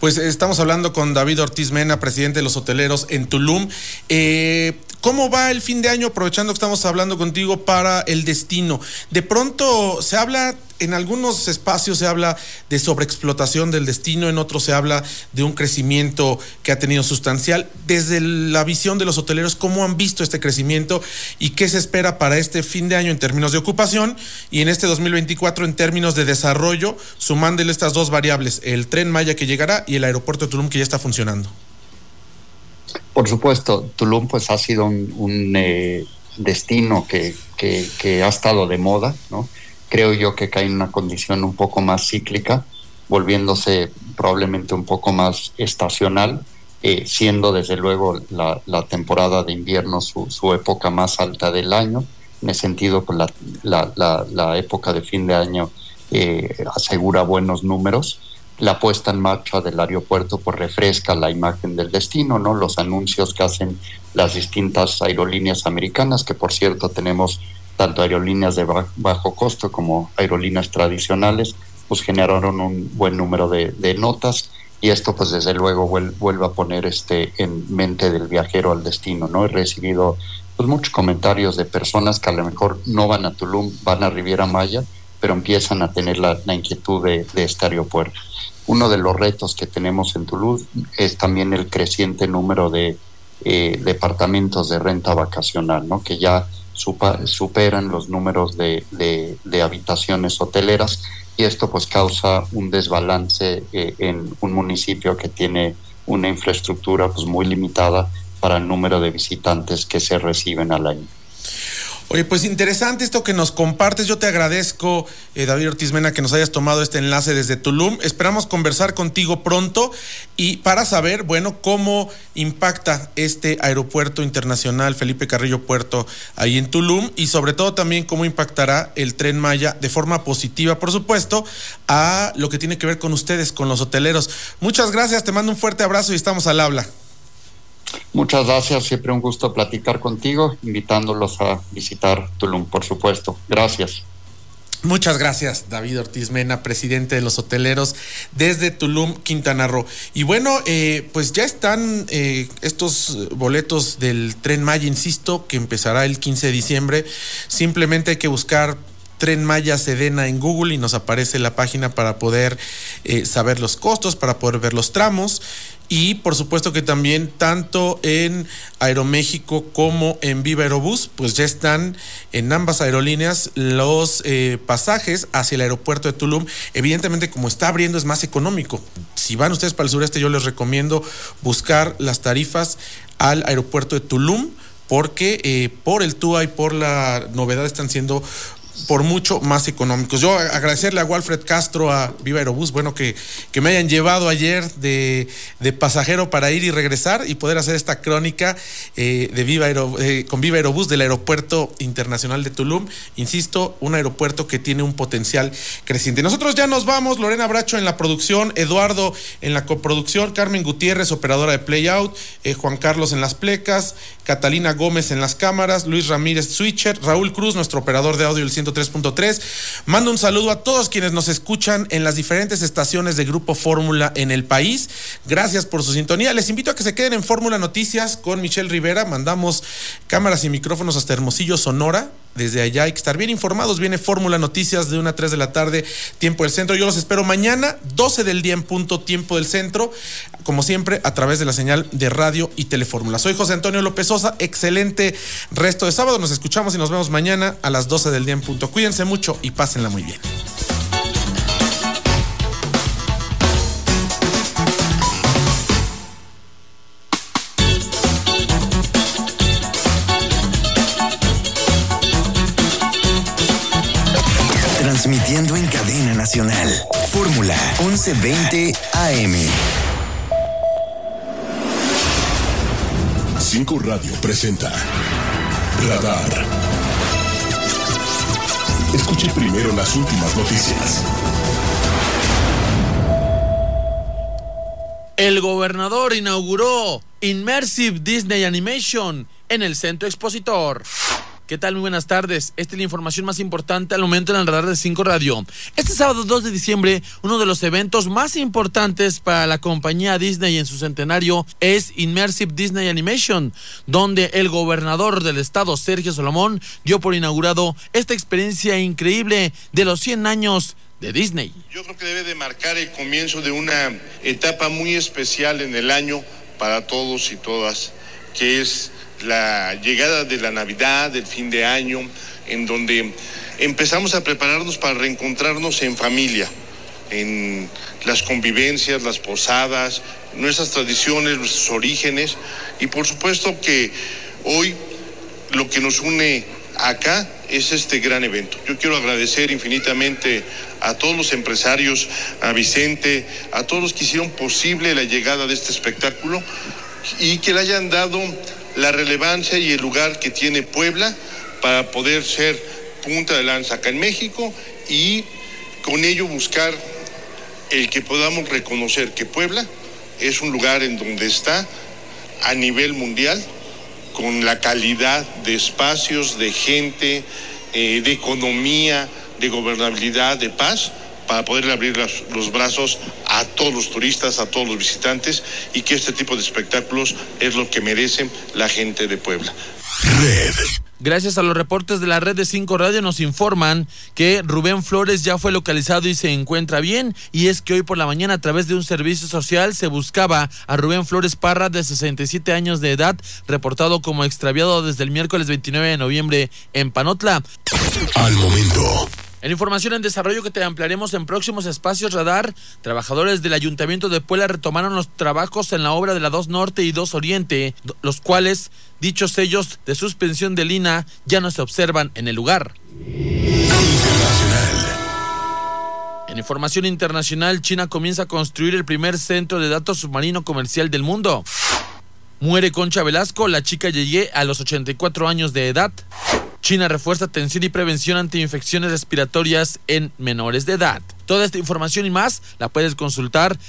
Pues estamos hablando con David Ortiz Mena, presidente de los hoteleros en Tulum. Eh, ¿Cómo va el fin de año, aprovechando que estamos hablando contigo, para el destino? De pronto se habla, en algunos espacios se habla de sobreexplotación del destino, en otros se habla de un crecimiento que ha tenido sustancial. Desde la visión de los hoteleros, ¿cómo han visto este crecimiento y qué se espera para este fin de año en términos de ocupación y en este 2024 en términos de desarrollo, sumándole estas dos variables, el tren Maya que llegará y el aeropuerto de Tulum que ya está funcionando? Por supuesto, Tulum pues ha sido un, eh, destino que, ha estado de moda, ¿no? Creo yo que cae en una condición un poco más cíclica, volviéndose probablemente un poco más estacional, eh, siendo desde luego la, temporada de invierno su, época más alta del año. En ese sentido, pues la, la época de fin de año eh, asegura buenos números la puesta en marcha del aeropuerto pues refresca la imagen del destino, ¿no? Los anuncios que hacen las distintas aerolíneas americanas, que por cierto tenemos tanto aerolíneas de bajo costo como aerolíneas tradicionales, pues generaron un buen número de, notas y esto pues desde luego vuelve a poner este en mente del viajero al destino, ¿no? He recibido pues muchos comentarios de personas que a lo mejor no van a Tulum, van a Riviera Maya, pero empiezan a tener la, inquietud de, de este aeropuerto. Uno de los retos que tenemos en Toulouse es también el creciente número de eh, departamentos de renta vacacional, ¿no? que ya superan los números de, habitaciones hoteleras y esto pues causa un desbalance eh, en un municipio que tiene una infraestructura pues muy limitada para el número de visitantes que se reciben al año. Oye, pues interesante esto que nos compartes. Yo te agradezco, eh, David Ortiz Mena, que nos hayas tomado este enlace desde Tulum. Esperamos conversar contigo pronto y para saber, bueno, cómo impacta este aeropuerto internacional Felipe Carrillo Puerto ahí en Tulum y sobre todo también cómo impactará el tren Maya de forma positiva, por supuesto, a lo que tiene que ver con ustedes, con los hoteleros. Muchas gracias, te mando un fuerte abrazo y estamos al habla. Muchas gracias, siempre un gusto platicar contigo, invitándolos a visitar Tulum, por supuesto. Gracias. Muchas gracias, David Ortiz Mena, presidente de los hoteleros desde Tulum, Quintana Roo. Y bueno, eh, pues ya están eh, estos boletos del tren Maya, insisto, que empezará el 15 de diciembre. Simplemente hay que buscar Tren Maya Sedena en Google y nos aparece la página para poder eh, saber los costos, para poder ver los tramos. Y por supuesto que también tanto en Aeroméxico como en Viva Aerobús, pues ya están en ambas aerolíneas los eh, pasajes hacia el aeropuerto de Tulum. Evidentemente, como está abriendo, es más económico. Si van ustedes para el sureste, yo les recomiendo buscar las tarifas al aeropuerto de Tulum porque eh, por el TUA y por la novedad están siendo por mucho más económicos. Yo agradecerle a Walfred Castro, a Viva Aerobús, bueno, que, que me hayan llevado ayer de, de, pasajero para ir y regresar y poder hacer esta crónica eh, de Viva Aero, eh, con Viva Aerobús del Aeropuerto Internacional de Tulum. Insisto, un aeropuerto que tiene un potencial creciente. Nosotros ya nos vamos, Lorena Bracho en la producción, Eduardo en la coproducción, Carmen Gutiérrez, operadora de Playout, eh, Juan Carlos en las plecas, Catalina Gómez en las cámaras, Luis Ramírez Switcher, Raúl Cruz, nuestro operador de audio el 103.3. Mando un saludo a todos quienes nos escuchan en las diferentes estaciones de Grupo Fórmula en el país. Gracias por su sintonía. Les invito a que se queden en Fórmula Noticias con Michelle Rivera. Mandamos cámaras y micrófonos hasta Hermosillo, Sonora. Desde allá hay que estar bien informados. Viene Fórmula Noticias de 1 a 3 de la tarde, tiempo del centro. Yo los espero mañana, 12 del día en punto, tiempo del centro. Como siempre, a través de la señal de radio y telefórmula. Soy José Antonio López Sosa. Excelente resto de sábado. Nos escuchamos y nos vemos mañana a las 12 del día en punto. Cuídense mucho y pásenla muy bien. 1120 AM. 5 Radio presenta Radar. Escuche primero las últimas noticias. El gobernador inauguró Immersive Disney Animation en el centro expositor. ¿Qué tal? Muy buenas tardes. Esta es la información más importante al momento en el radar de 5 Radio. Este sábado 2 de diciembre, uno de los eventos más importantes para la compañía Disney en su centenario es Immersive Disney Animation, donde el gobernador del estado, Sergio Solomón, dio por inaugurado esta experiencia increíble de los 100 años de Disney. Yo creo que debe de marcar el comienzo de una etapa muy especial en el año para todos y todas, que es la llegada de la Navidad, del fin de año, en donde empezamos a prepararnos para reencontrarnos en familia, en las convivencias, las posadas, nuestras tradiciones, nuestros orígenes, y por supuesto que hoy lo que nos une acá es este gran evento. Yo quiero agradecer infinitamente a todos los empresarios, a Vicente, a todos los que hicieron posible la llegada de este espectáculo y que le hayan dado la relevancia y el lugar que tiene Puebla para poder ser punta de lanza acá en México y con ello buscar el que podamos reconocer que Puebla es un lugar en donde está a nivel mundial con la calidad de espacios, de gente, eh, de economía, de gobernabilidad, de paz, para poder abrir las, los brazos a todos los turistas, a todos los visitantes y que este tipo de espectáculos es lo que merecen la gente de Puebla. Red. Gracias a los reportes de la red de 5 Radio nos informan que Rubén Flores ya fue localizado y se encuentra bien y es que hoy por la mañana a través de un servicio social se buscaba a Rubén Flores Parra de 67 años de edad reportado como extraviado desde el miércoles 29 de noviembre en Panotla. Al momento. En información en desarrollo que te ampliaremos en próximos espacios radar, trabajadores del Ayuntamiento de Puebla retomaron los trabajos en la obra de la 2 Norte y 2 Oriente, los cuales dichos sellos de suspensión de lina ya no se observan en el lugar. En información internacional, China comienza a construir el primer centro de datos submarino comercial del mundo. Muere Concha Velasco, la chica Yeye, a los 84 años de edad. China refuerza atención y prevención ante infecciones respiratorias en menores de edad. Toda esta información y más la puedes consultar